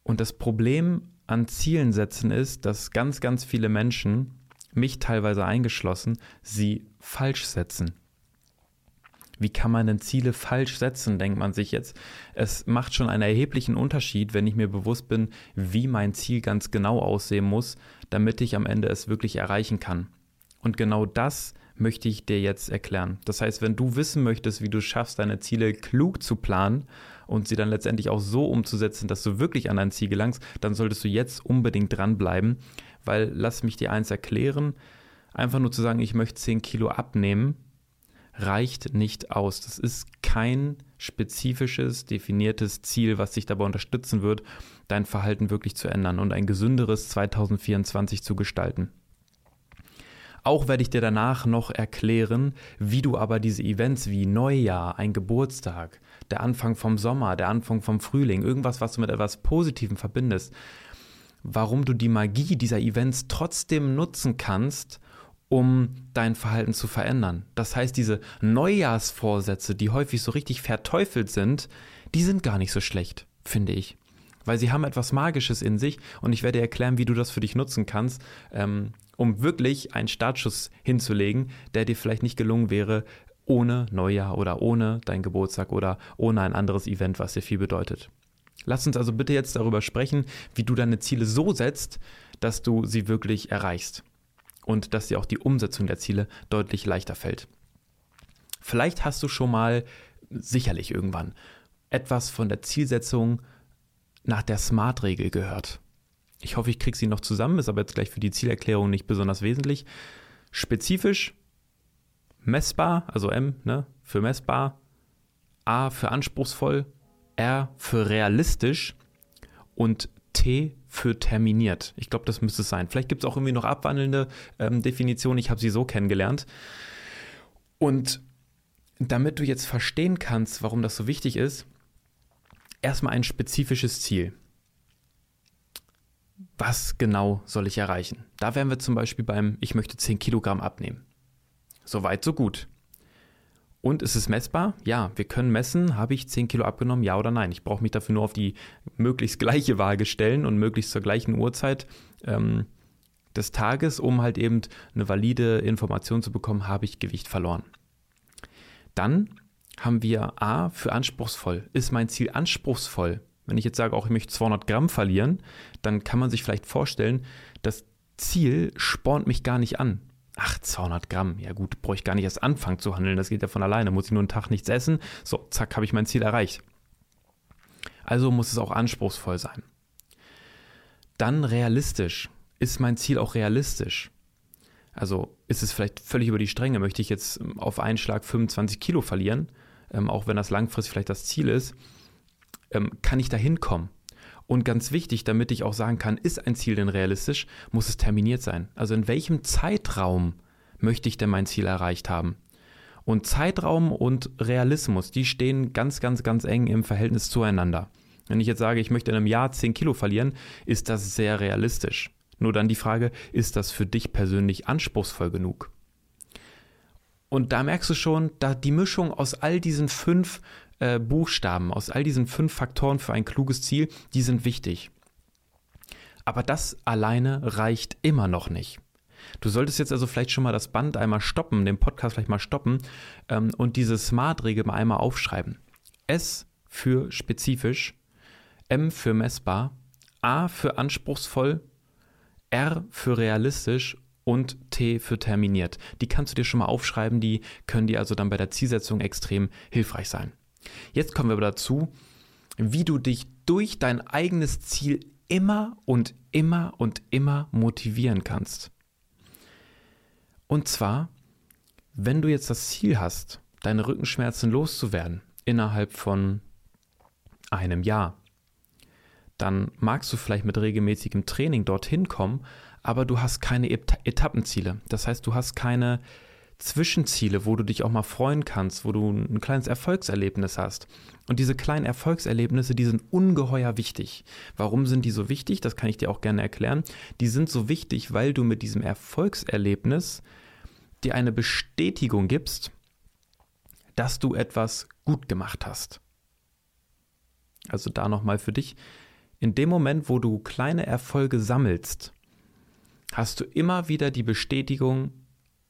Und das Problem an Zielen setzen ist, dass ganz, ganz viele Menschen, mich teilweise eingeschlossen, sie falsch setzen. Wie kann man denn Ziele falsch setzen, denkt man sich jetzt. Es macht schon einen erheblichen Unterschied, wenn ich mir bewusst bin, wie mein Ziel ganz genau aussehen muss, damit ich am Ende es wirklich erreichen kann. Und genau das möchte ich dir jetzt erklären. Das heißt, wenn du wissen möchtest, wie du schaffst, deine Ziele klug zu planen und sie dann letztendlich auch so umzusetzen, dass du wirklich an dein Ziel gelangst, dann solltest du jetzt unbedingt dranbleiben, weil lass mich dir eins erklären, einfach nur zu sagen, ich möchte 10 Kilo abnehmen, reicht nicht aus. Das ist kein spezifisches, definiertes Ziel, was dich dabei unterstützen wird, dein Verhalten wirklich zu ändern und ein gesünderes 2024 zu gestalten. Auch werde ich dir danach noch erklären, wie du aber diese Events wie Neujahr, ein Geburtstag, der Anfang vom Sommer, der Anfang vom Frühling, irgendwas, was du mit etwas Positivem verbindest, warum du die Magie dieser Events trotzdem nutzen kannst, um dein Verhalten zu verändern. Das heißt, diese Neujahrsvorsätze, die häufig so richtig verteufelt sind, die sind gar nicht so schlecht, finde ich. Weil sie haben etwas Magisches in sich und ich werde erklären, wie du das für dich nutzen kannst. Ähm, um wirklich einen Startschuss hinzulegen, der dir vielleicht nicht gelungen wäre ohne Neujahr oder ohne dein Geburtstag oder ohne ein anderes Event, was dir viel bedeutet. Lass uns also bitte jetzt darüber sprechen, wie du deine Ziele so setzt, dass du sie wirklich erreichst und dass dir auch die Umsetzung der Ziele deutlich leichter fällt. Vielleicht hast du schon mal, sicherlich irgendwann, etwas von der Zielsetzung nach der SMART-Regel gehört. Ich hoffe, ich kriege sie noch zusammen, ist aber jetzt gleich für die Zielerklärung nicht besonders wesentlich. Spezifisch, messbar, also M ne, für messbar, A für anspruchsvoll, R für realistisch und T für terminiert. Ich glaube, das müsste es sein. Vielleicht gibt es auch irgendwie noch abwandelnde ähm, Definitionen. Ich habe sie so kennengelernt. Und damit du jetzt verstehen kannst, warum das so wichtig ist, erstmal ein spezifisches Ziel was genau soll ich erreichen? Da wären wir zum Beispiel beim, ich möchte 10 Kilogramm abnehmen. Soweit, so gut. Und ist es messbar? Ja, wir können messen, habe ich 10 Kilo abgenommen, ja oder nein. Ich brauche mich dafür nur auf die möglichst gleiche Waage stellen und möglichst zur gleichen Uhrzeit ähm, des Tages, um halt eben eine valide Information zu bekommen, habe ich Gewicht verloren. Dann haben wir A für anspruchsvoll. Ist mein Ziel anspruchsvoll? Wenn ich jetzt sage, auch ich möchte 200 Gramm verlieren, dann kann man sich vielleicht vorstellen, das Ziel spornt mich gar nicht an. Ach, 200 Gramm. Ja gut, brauche ich gar nicht erst anfangen zu handeln. Das geht ja von alleine. Muss ich nur einen Tag nichts essen. So, zack, habe ich mein Ziel erreicht. Also muss es auch anspruchsvoll sein. Dann realistisch. Ist mein Ziel auch realistisch? Also ist es vielleicht völlig über die Stränge? Möchte ich jetzt auf einen Schlag 25 Kilo verlieren? Ähm, auch wenn das langfristig vielleicht das Ziel ist ähm, kann ich da hinkommen? Und ganz wichtig, damit ich auch sagen kann, ist ein Ziel denn realistisch, muss es terminiert sein. Also in welchem Zeitraum möchte ich denn mein Ziel erreicht haben? Und Zeitraum und Realismus, die stehen ganz, ganz, ganz eng im Verhältnis zueinander. Wenn ich jetzt sage, ich möchte in einem Jahr 10 Kilo verlieren, ist das sehr realistisch. Nur dann die Frage, ist das für dich persönlich anspruchsvoll genug? Und da merkst du schon, da die Mischung aus all diesen fünf äh, Buchstaben, aus all diesen fünf Faktoren für ein kluges Ziel, die sind wichtig. Aber das alleine reicht immer noch nicht. Du solltest jetzt also vielleicht schon mal das Band einmal stoppen, den Podcast vielleicht mal stoppen ähm, und diese Smart-Regel mal einmal aufschreiben. S für spezifisch, M für messbar, A für anspruchsvoll, R für realistisch und T für terminiert. Die kannst du dir schon mal aufschreiben, die können dir also dann bei der Zielsetzung extrem hilfreich sein. Jetzt kommen wir aber dazu, wie du dich durch dein eigenes Ziel immer und immer und immer motivieren kannst. Und zwar, wenn du jetzt das Ziel hast, deine Rückenschmerzen loszuwerden innerhalb von einem Jahr, dann magst du vielleicht mit regelmäßigem Training dorthin kommen, aber du hast keine Etappenziele. Das heißt, du hast keine Zwischenziele, wo du dich auch mal freuen kannst, wo du ein kleines Erfolgserlebnis hast. Und diese kleinen Erfolgserlebnisse, die sind ungeheuer wichtig. Warum sind die so wichtig? Das kann ich dir auch gerne erklären. Die sind so wichtig, weil du mit diesem Erfolgserlebnis dir eine Bestätigung gibst, dass du etwas gut gemacht hast. Also da nochmal für dich. In dem Moment, wo du kleine Erfolge sammelst, hast du immer wieder die Bestätigung,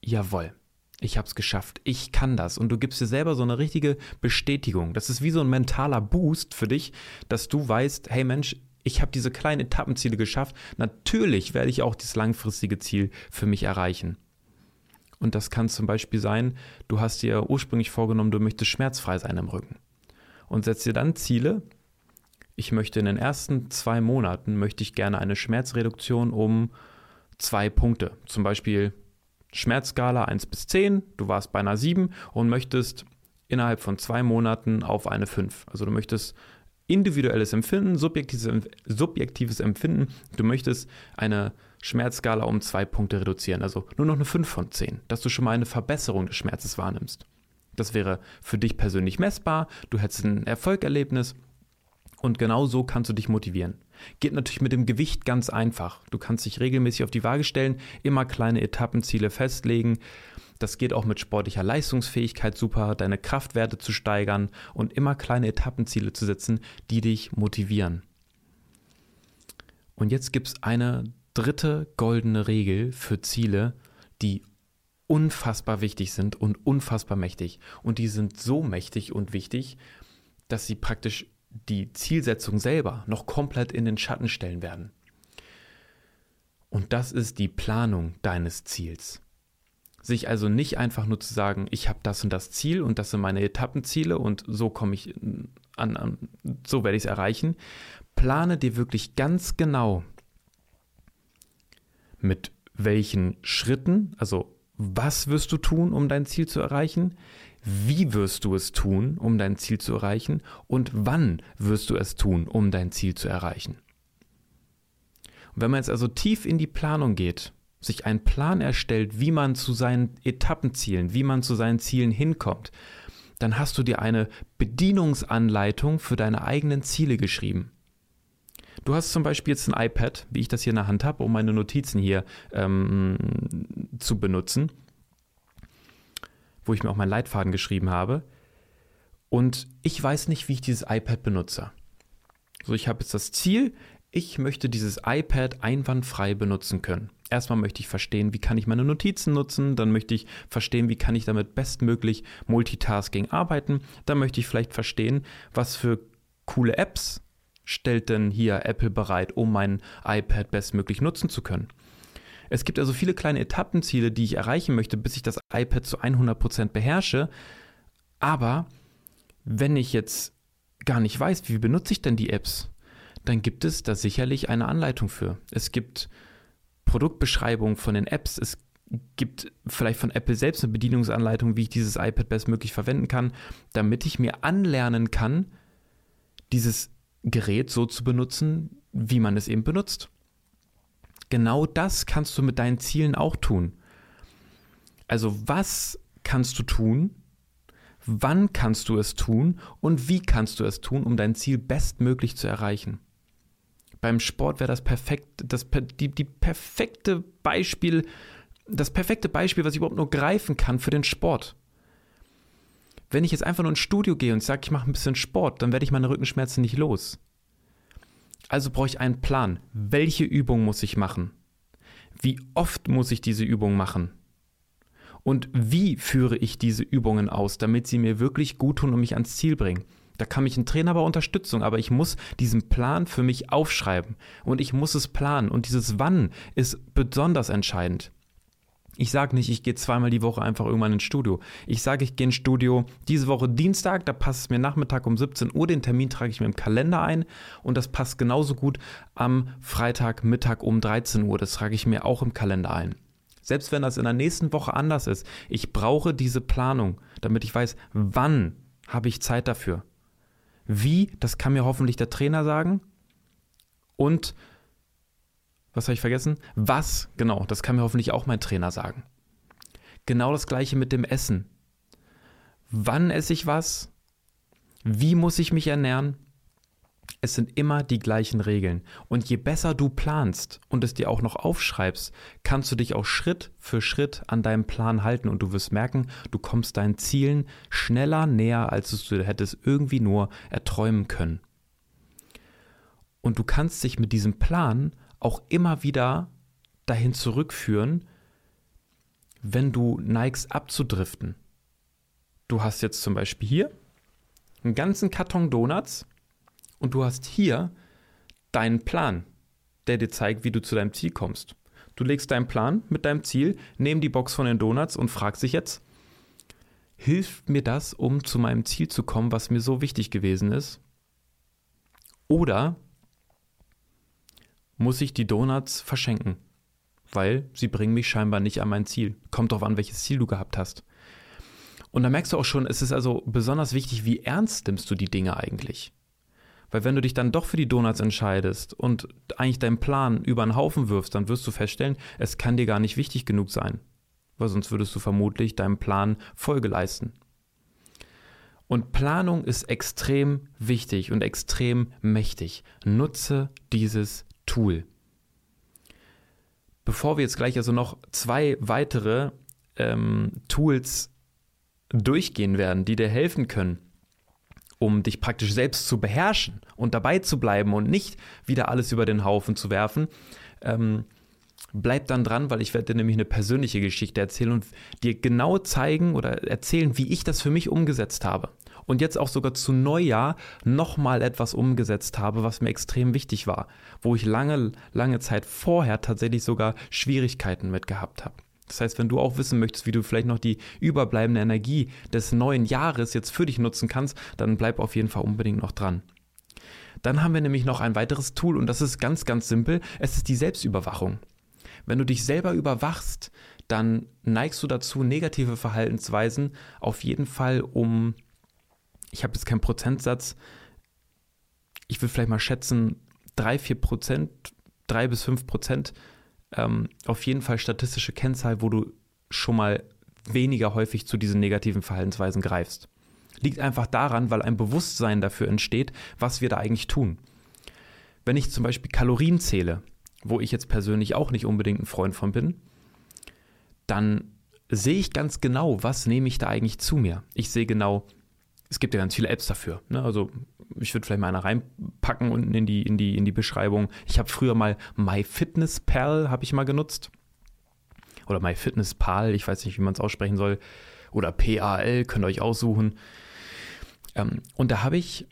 jawohl, ich habe es geschafft, ich kann das. Und du gibst dir selber so eine richtige Bestätigung. Das ist wie so ein mentaler Boost für dich, dass du weißt, hey Mensch, ich habe diese kleinen Etappenziele geschafft. Natürlich werde ich auch das langfristige Ziel für mich erreichen. Und das kann zum Beispiel sein, du hast dir ursprünglich vorgenommen, du möchtest schmerzfrei sein im Rücken. Und setzt dir dann Ziele. Ich möchte in den ersten zwei Monaten, möchte ich gerne eine Schmerzreduktion um zwei Punkte. Zum Beispiel Schmerzskala 1 bis 10, du warst bei einer 7 und möchtest innerhalb von zwei Monaten auf eine 5. Also du möchtest individuelles Empfinden, subjektives, subjektives Empfinden, du möchtest eine Schmerzskala um zwei Punkte reduzieren, also nur noch eine 5 von 10, dass du schon mal eine Verbesserung des Schmerzes wahrnimmst. Das wäre für dich persönlich messbar, du hättest ein Erfolgerlebnis und genau so kannst du dich motivieren. Geht natürlich mit dem Gewicht ganz einfach. Du kannst dich regelmäßig auf die Waage stellen, immer kleine Etappenziele festlegen. Das geht auch mit sportlicher Leistungsfähigkeit super, deine Kraftwerte zu steigern und immer kleine Etappenziele zu setzen, die dich motivieren. Und jetzt gibt es eine dritte goldene Regel für Ziele, die unfassbar wichtig sind und unfassbar mächtig. Und die sind so mächtig und wichtig, dass sie praktisch die Zielsetzung selber noch komplett in den Schatten stellen werden. Und das ist die Planung deines Ziels. Sich also nicht einfach nur zu sagen, ich habe das und das Ziel und das sind meine Etappenziele und so komme ich an, an so werde ich es erreichen. Plane dir wirklich ganz genau, mit welchen Schritten, also was wirst du tun, um dein Ziel zu erreichen, wie wirst du es tun, um dein Ziel zu erreichen und wann wirst du es tun, um dein Ziel zu erreichen. Und wenn man jetzt also tief in die Planung geht, sich einen Plan erstellt, wie man zu seinen Etappenzielen, wie man zu seinen Zielen hinkommt, dann hast du dir eine Bedienungsanleitung für deine eigenen Ziele geschrieben. Du hast zum Beispiel jetzt ein iPad, wie ich das hier in der Hand habe, um meine Notizen hier ähm, zu benutzen wo ich mir auch meinen Leitfaden geschrieben habe. Und ich weiß nicht, wie ich dieses iPad benutze. So, ich habe jetzt das Ziel, ich möchte dieses iPad einwandfrei benutzen können. Erstmal möchte ich verstehen, wie kann ich meine Notizen nutzen, dann möchte ich verstehen, wie kann ich damit bestmöglich Multitasking arbeiten, dann möchte ich vielleicht verstehen, was für coole Apps stellt denn hier Apple bereit, um mein iPad bestmöglich nutzen zu können. Es gibt also viele kleine Etappenziele, die ich erreichen möchte, bis ich das iPad zu 100% beherrsche. Aber wenn ich jetzt gar nicht weiß, wie benutze ich denn die Apps, dann gibt es da sicherlich eine Anleitung für. Es gibt Produktbeschreibungen von den Apps, es gibt vielleicht von Apple selbst eine Bedienungsanleitung, wie ich dieses iPad bestmöglich verwenden kann, damit ich mir anlernen kann, dieses Gerät so zu benutzen, wie man es eben benutzt. Genau das kannst du mit deinen Zielen auch tun. Also was kannst du tun? Wann kannst du es tun? Und wie kannst du es tun, um dein Ziel bestmöglich zu erreichen? Beim Sport wäre das perfekt, das, die, die perfekte Beispiel, das perfekte Beispiel, was ich überhaupt nur greifen kann für den Sport. Wenn ich jetzt einfach nur ins Studio gehe und sage, ich mache ein bisschen Sport, dann werde ich meine Rückenschmerzen nicht los. Also brauche ich einen Plan. Welche Übung muss ich machen? Wie oft muss ich diese Übung machen? Und wie führe ich diese Übungen aus, damit sie mir wirklich gut tun und mich ans Ziel bringen? Da kann mich ein Trainer bei Unterstützung, aber ich muss diesen Plan für mich aufschreiben und ich muss es planen und dieses Wann ist besonders entscheidend. Ich sage nicht, ich gehe zweimal die Woche einfach irgendwann ins Studio. Ich sage, ich gehe ins Studio diese Woche Dienstag, da passt es mir Nachmittag um 17 Uhr, den Termin trage ich mir im Kalender ein und das passt genauso gut am Freitag Mittag um 13 Uhr, das trage ich mir auch im Kalender ein. Selbst wenn das in der nächsten Woche anders ist, ich brauche diese Planung, damit ich weiß, wann habe ich Zeit dafür. Wie, das kann mir hoffentlich der Trainer sagen. Und was habe ich vergessen? Was, genau, das kann mir hoffentlich auch mein Trainer sagen. Genau das gleiche mit dem Essen. Wann esse ich was? Wie muss ich mich ernähren? Es sind immer die gleichen Regeln. Und je besser du planst und es dir auch noch aufschreibst, kannst du dich auch Schritt für Schritt an deinem Plan halten und du wirst merken, du kommst deinen Zielen schneller näher, als du hättest irgendwie nur erträumen können. Und du kannst dich mit diesem Plan auch immer wieder dahin zurückführen, wenn du neigst abzudriften. Du hast jetzt zum Beispiel hier einen ganzen Karton Donuts und du hast hier deinen Plan, der dir zeigt, wie du zu deinem Ziel kommst. Du legst deinen Plan mit deinem Ziel, nimm die Box von den Donuts und fragst dich jetzt, hilft mir das, um zu meinem Ziel zu kommen, was mir so wichtig gewesen ist? Oder muss ich die Donuts verschenken, weil sie bringen mich scheinbar nicht an mein Ziel. Kommt drauf an, welches Ziel du gehabt hast. Und da merkst du auch schon, es ist also besonders wichtig, wie ernst nimmst du die Dinge eigentlich. Weil wenn du dich dann doch für die Donuts entscheidest und eigentlich deinen Plan über einen Haufen wirfst, dann wirst du feststellen, es kann dir gar nicht wichtig genug sein. Weil sonst würdest du vermutlich deinem Plan Folge leisten. Und Planung ist extrem wichtig und extrem mächtig. Nutze dieses Tool. Bevor wir jetzt gleich also noch zwei weitere ähm, Tools durchgehen werden, die dir helfen können, um dich praktisch selbst zu beherrschen und dabei zu bleiben und nicht wieder alles über den Haufen zu werfen, ähm, bleib dann dran, weil ich werde dir nämlich eine persönliche Geschichte erzählen und dir genau zeigen oder erzählen, wie ich das für mich umgesetzt habe und jetzt auch sogar zu Neujahr nochmal etwas umgesetzt habe, was mir extrem wichtig war, wo ich lange, lange Zeit vorher tatsächlich sogar Schwierigkeiten mit gehabt habe. Das heißt, wenn du auch wissen möchtest, wie du vielleicht noch die überbleibende Energie des neuen Jahres jetzt für dich nutzen kannst, dann bleib auf jeden Fall unbedingt noch dran. Dann haben wir nämlich noch ein weiteres Tool und das ist ganz, ganz simpel. Es ist die Selbstüberwachung. Wenn du dich selber überwachst, dann neigst du dazu, negative Verhaltensweisen auf jeden Fall um ich habe jetzt keinen Prozentsatz, ich würde vielleicht mal schätzen, 3, 4 Prozent, 3 bis 5 Prozent, ähm, auf jeden Fall statistische Kennzahl, wo du schon mal weniger häufig zu diesen negativen Verhaltensweisen greifst. Liegt einfach daran, weil ein Bewusstsein dafür entsteht, was wir da eigentlich tun. Wenn ich zum Beispiel Kalorien zähle, wo ich jetzt persönlich auch nicht unbedingt ein Freund von bin, dann sehe ich ganz genau, was nehme ich da eigentlich zu mir. Ich sehe genau, es gibt ja ganz viele Apps dafür. Ne? Also ich würde vielleicht mal eine reinpacken unten in die, in die, in die Beschreibung. Ich habe früher mal MyFitnessPal, habe ich mal genutzt. Oder MyFitnessPal, ich weiß nicht, wie man es aussprechen soll. Oder PAL, könnt ihr euch aussuchen. Ähm, und da habe ich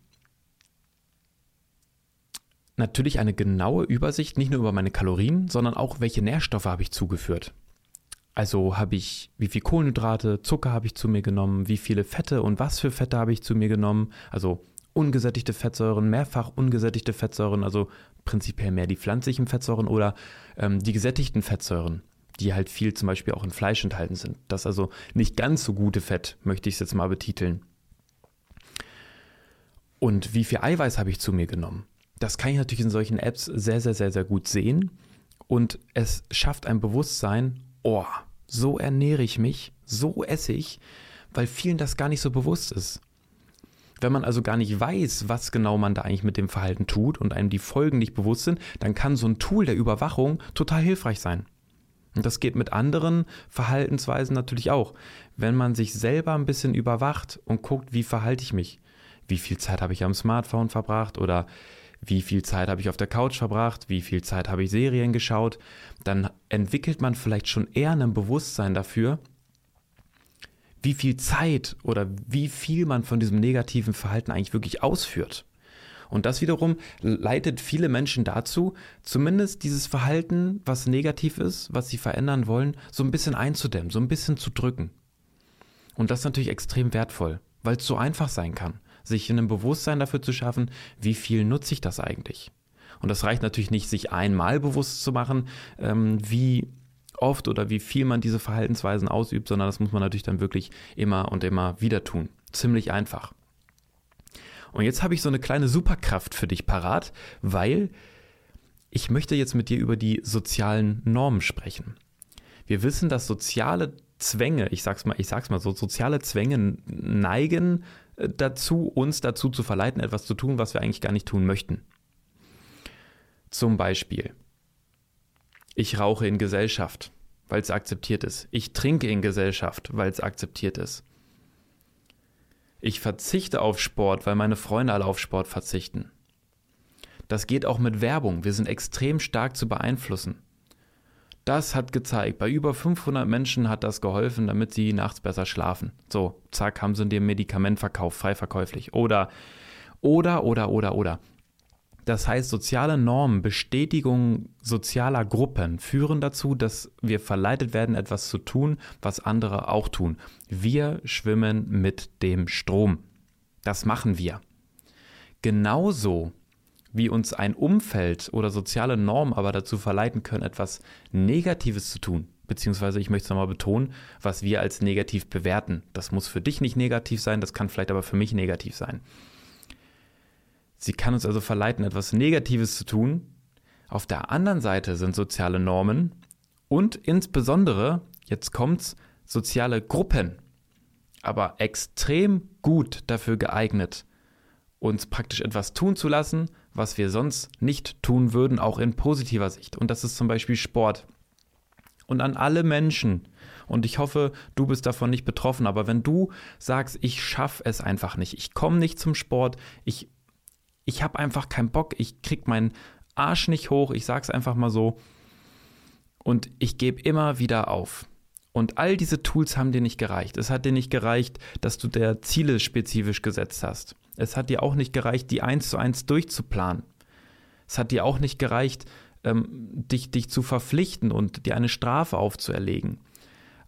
natürlich eine genaue Übersicht, nicht nur über meine Kalorien, sondern auch, welche Nährstoffe habe ich zugeführt. Also habe ich, wie viel Kohlenhydrate, Zucker habe ich zu mir genommen, wie viele Fette und was für Fette habe ich zu mir genommen. Also ungesättigte Fettsäuren, mehrfach ungesättigte Fettsäuren, also prinzipiell mehr die pflanzlichen Fettsäuren oder ähm, die gesättigten Fettsäuren, die halt viel zum Beispiel auch in Fleisch enthalten sind. Das also nicht ganz so gute Fett, möchte ich es jetzt mal betiteln. Und wie viel Eiweiß habe ich zu mir genommen? Das kann ich natürlich in solchen Apps sehr, sehr, sehr, sehr gut sehen. Und es schafft ein Bewusstsein oh, so ernähre ich mich, so esse ich, weil vielen das gar nicht so bewusst ist. Wenn man also gar nicht weiß, was genau man da eigentlich mit dem Verhalten tut und einem die Folgen nicht bewusst sind, dann kann so ein Tool der Überwachung total hilfreich sein. Und das geht mit anderen Verhaltensweisen natürlich auch. Wenn man sich selber ein bisschen überwacht und guckt, wie verhalte ich mich? Wie viel Zeit habe ich am Smartphone verbracht oder wie viel Zeit habe ich auf der Couch verbracht, wie viel Zeit habe ich Serien geschaut, dann entwickelt man vielleicht schon eher ein Bewusstsein dafür, wie viel Zeit oder wie viel man von diesem negativen Verhalten eigentlich wirklich ausführt. Und das wiederum leitet viele Menschen dazu, zumindest dieses Verhalten, was negativ ist, was sie verändern wollen, so ein bisschen einzudämmen, so ein bisschen zu drücken. Und das ist natürlich extrem wertvoll, weil es so einfach sein kann, sich in einem Bewusstsein dafür zu schaffen, wie viel nutze ich das eigentlich. Und das reicht natürlich nicht, sich einmal bewusst zu machen, ähm, wie oft oder wie viel man diese Verhaltensweisen ausübt, sondern das muss man natürlich dann wirklich immer und immer wieder tun. Ziemlich einfach. Und jetzt habe ich so eine kleine Superkraft für dich parat, weil ich möchte jetzt mit dir über die sozialen Normen sprechen. Wir wissen, dass soziale Zwänge, ich sag's mal, ich sag's mal so, soziale Zwänge neigen dazu, uns dazu zu verleiten, etwas zu tun, was wir eigentlich gar nicht tun möchten. Zum Beispiel, ich rauche in Gesellschaft, weil es akzeptiert ist. Ich trinke in Gesellschaft, weil es akzeptiert ist. Ich verzichte auf Sport, weil meine Freunde alle auf Sport verzichten. Das geht auch mit Werbung. Wir sind extrem stark zu beeinflussen. Das hat gezeigt, bei über 500 Menschen hat das geholfen, damit sie nachts besser schlafen. So, zack, haben sie ein Medikament verkauft, frei verkäuflich. Oder, oder, oder, oder, oder. Das heißt, soziale Normen, Bestätigung sozialer Gruppen führen dazu, dass wir verleitet werden, etwas zu tun, was andere auch tun. Wir schwimmen mit dem Strom. Das machen wir. Genauso wie uns ein Umfeld oder soziale Normen aber dazu verleiten können, etwas Negatives zu tun. Beziehungsweise, ich möchte es nochmal betonen, was wir als negativ bewerten. Das muss für dich nicht negativ sein, das kann vielleicht aber für mich negativ sein. Sie kann uns also verleiten, etwas Negatives zu tun. Auf der anderen Seite sind soziale Normen und insbesondere, jetzt kommt's, soziale Gruppen, aber extrem gut dafür geeignet, uns praktisch etwas tun zu lassen, was wir sonst nicht tun würden, auch in positiver Sicht. Und das ist zum Beispiel Sport. Und an alle Menschen, und ich hoffe, du bist davon nicht betroffen, aber wenn du sagst, ich schaffe es einfach nicht, ich komme nicht zum Sport, ich ich habe einfach keinen Bock, ich krieg meinen Arsch nicht hoch, ich sag's einfach mal so. Und ich gebe immer wieder auf. Und all diese Tools haben dir nicht gereicht. Es hat dir nicht gereicht, dass du der Ziele spezifisch gesetzt hast. Es hat dir auch nicht gereicht, die eins zu eins durchzuplanen. Es hat dir auch nicht gereicht, ähm, dich, dich zu verpflichten und dir eine Strafe aufzuerlegen.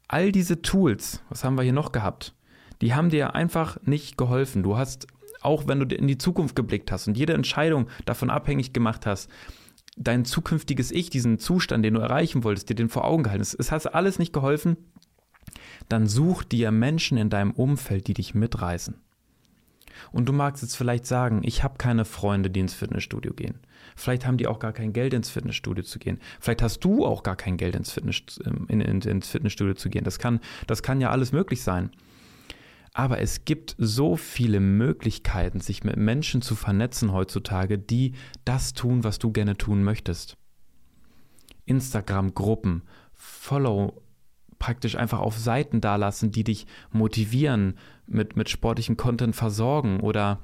All diese Tools, was haben wir hier noch gehabt? Die haben dir einfach nicht geholfen. Du hast auch wenn du in die Zukunft geblickt hast und jede Entscheidung davon abhängig gemacht hast, dein zukünftiges Ich, diesen Zustand, den du erreichen wolltest, dir den vor Augen gehalten hast, es hat alles nicht geholfen, dann such dir Menschen in deinem Umfeld, die dich mitreißen. Und du magst jetzt vielleicht sagen, ich habe keine Freunde, die ins Fitnessstudio gehen. Vielleicht haben die auch gar kein Geld ins Fitnessstudio zu gehen. Vielleicht hast du auch gar kein Geld ins, Fitness, ähm, in, in, ins Fitnessstudio zu gehen. Das kann, das kann ja alles möglich sein. Aber es gibt so viele Möglichkeiten, sich mit Menschen zu vernetzen heutzutage, die das tun, was du gerne tun möchtest. Instagram-Gruppen, Follow praktisch einfach auf Seiten dalassen, die dich motivieren, mit, mit sportlichem Content versorgen oder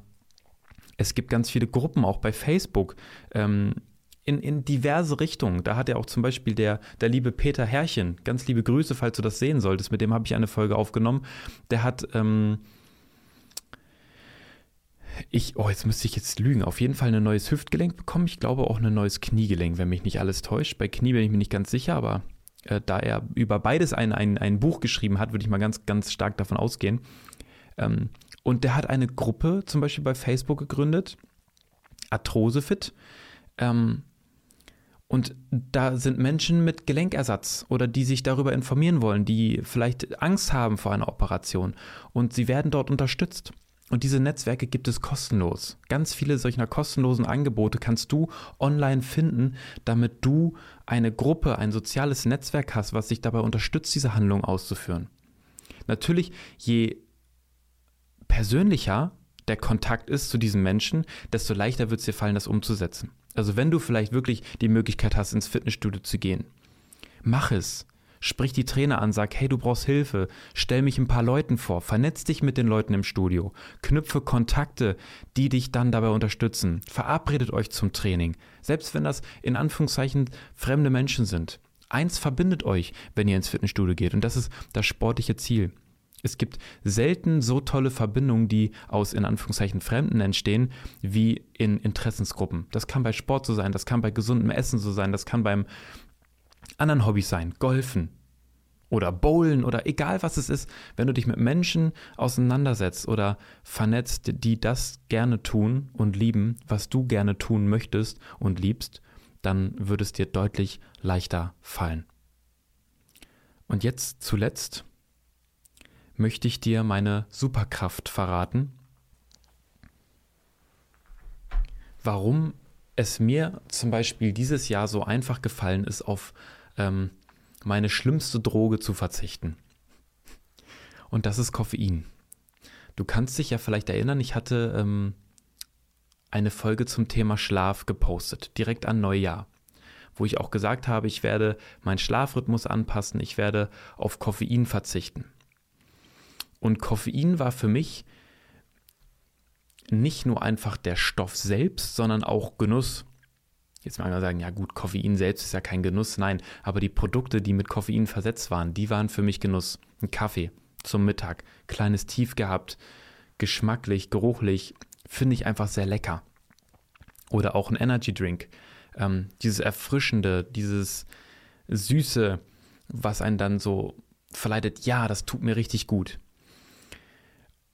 es gibt ganz viele Gruppen auch bei Facebook, ähm, in, in diverse Richtungen. Da hat ja auch zum Beispiel der, der liebe Peter Herrchen, ganz liebe Grüße, falls du das sehen solltest, mit dem habe ich eine Folge aufgenommen. Der hat, ähm, ich, oh, jetzt müsste ich jetzt lügen, auf jeden Fall ein neues Hüftgelenk bekommen. Ich glaube auch ein neues Kniegelenk, wenn mich nicht alles täuscht. Bei Knie bin ich mir nicht ganz sicher, aber äh, da er über beides ein, ein, ein Buch geschrieben hat, würde ich mal ganz, ganz stark davon ausgehen. Ähm, und der hat eine Gruppe zum Beispiel bei Facebook gegründet, Arthrosefit. Ähm, und da sind Menschen mit Gelenkersatz oder die sich darüber informieren wollen, die vielleicht Angst haben vor einer Operation. Und sie werden dort unterstützt. Und diese Netzwerke gibt es kostenlos. Ganz viele solcher kostenlosen Angebote kannst du online finden, damit du eine Gruppe, ein soziales Netzwerk hast, was dich dabei unterstützt, diese Handlung auszuführen. Natürlich, je persönlicher der Kontakt ist zu diesen Menschen, desto leichter wird es dir fallen, das umzusetzen. Also wenn du vielleicht wirklich die Möglichkeit hast, ins Fitnessstudio zu gehen, mach es. Sprich die Trainer an, sag, hey, du brauchst Hilfe, stell mich ein paar Leuten vor, vernetz dich mit den Leuten im Studio, knüpfe Kontakte, die dich dann dabei unterstützen, verabredet euch zum Training, selbst wenn das in Anführungszeichen fremde Menschen sind. Eins verbindet euch, wenn ihr ins Fitnessstudio geht und das ist das sportliche Ziel. Es gibt selten so tolle Verbindungen, die aus in Anführungszeichen Fremden entstehen, wie in Interessensgruppen. Das kann bei Sport so sein, das kann bei gesundem Essen so sein, das kann beim anderen Hobbys sein, Golfen oder Bowlen oder egal was es ist, wenn du dich mit Menschen auseinandersetzt oder vernetzt, die das gerne tun und lieben, was du gerne tun möchtest und liebst, dann würde es dir deutlich leichter fallen. Und jetzt zuletzt möchte ich dir meine Superkraft verraten, warum es mir zum Beispiel dieses Jahr so einfach gefallen ist, auf ähm, meine schlimmste Droge zu verzichten. Und das ist Koffein. Du kannst dich ja vielleicht erinnern, ich hatte ähm, eine Folge zum Thema Schlaf gepostet, direkt an Neujahr, wo ich auch gesagt habe, ich werde meinen Schlafrhythmus anpassen, ich werde auf Koffein verzichten. Und Koffein war für mich nicht nur einfach der Stoff selbst, sondern auch Genuss. Jetzt mag man sagen, ja gut, Koffein selbst ist ja kein Genuss. Nein, aber die Produkte, die mit Koffein versetzt waren, die waren für mich Genuss. Ein Kaffee zum Mittag, kleines Tief gehabt, geschmacklich, geruchlich, finde ich einfach sehr lecker. Oder auch ein Energy Drink. Ähm, dieses Erfrischende, dieses Süße, was einen dann so verleitet, ja, das tut mir richtig gut.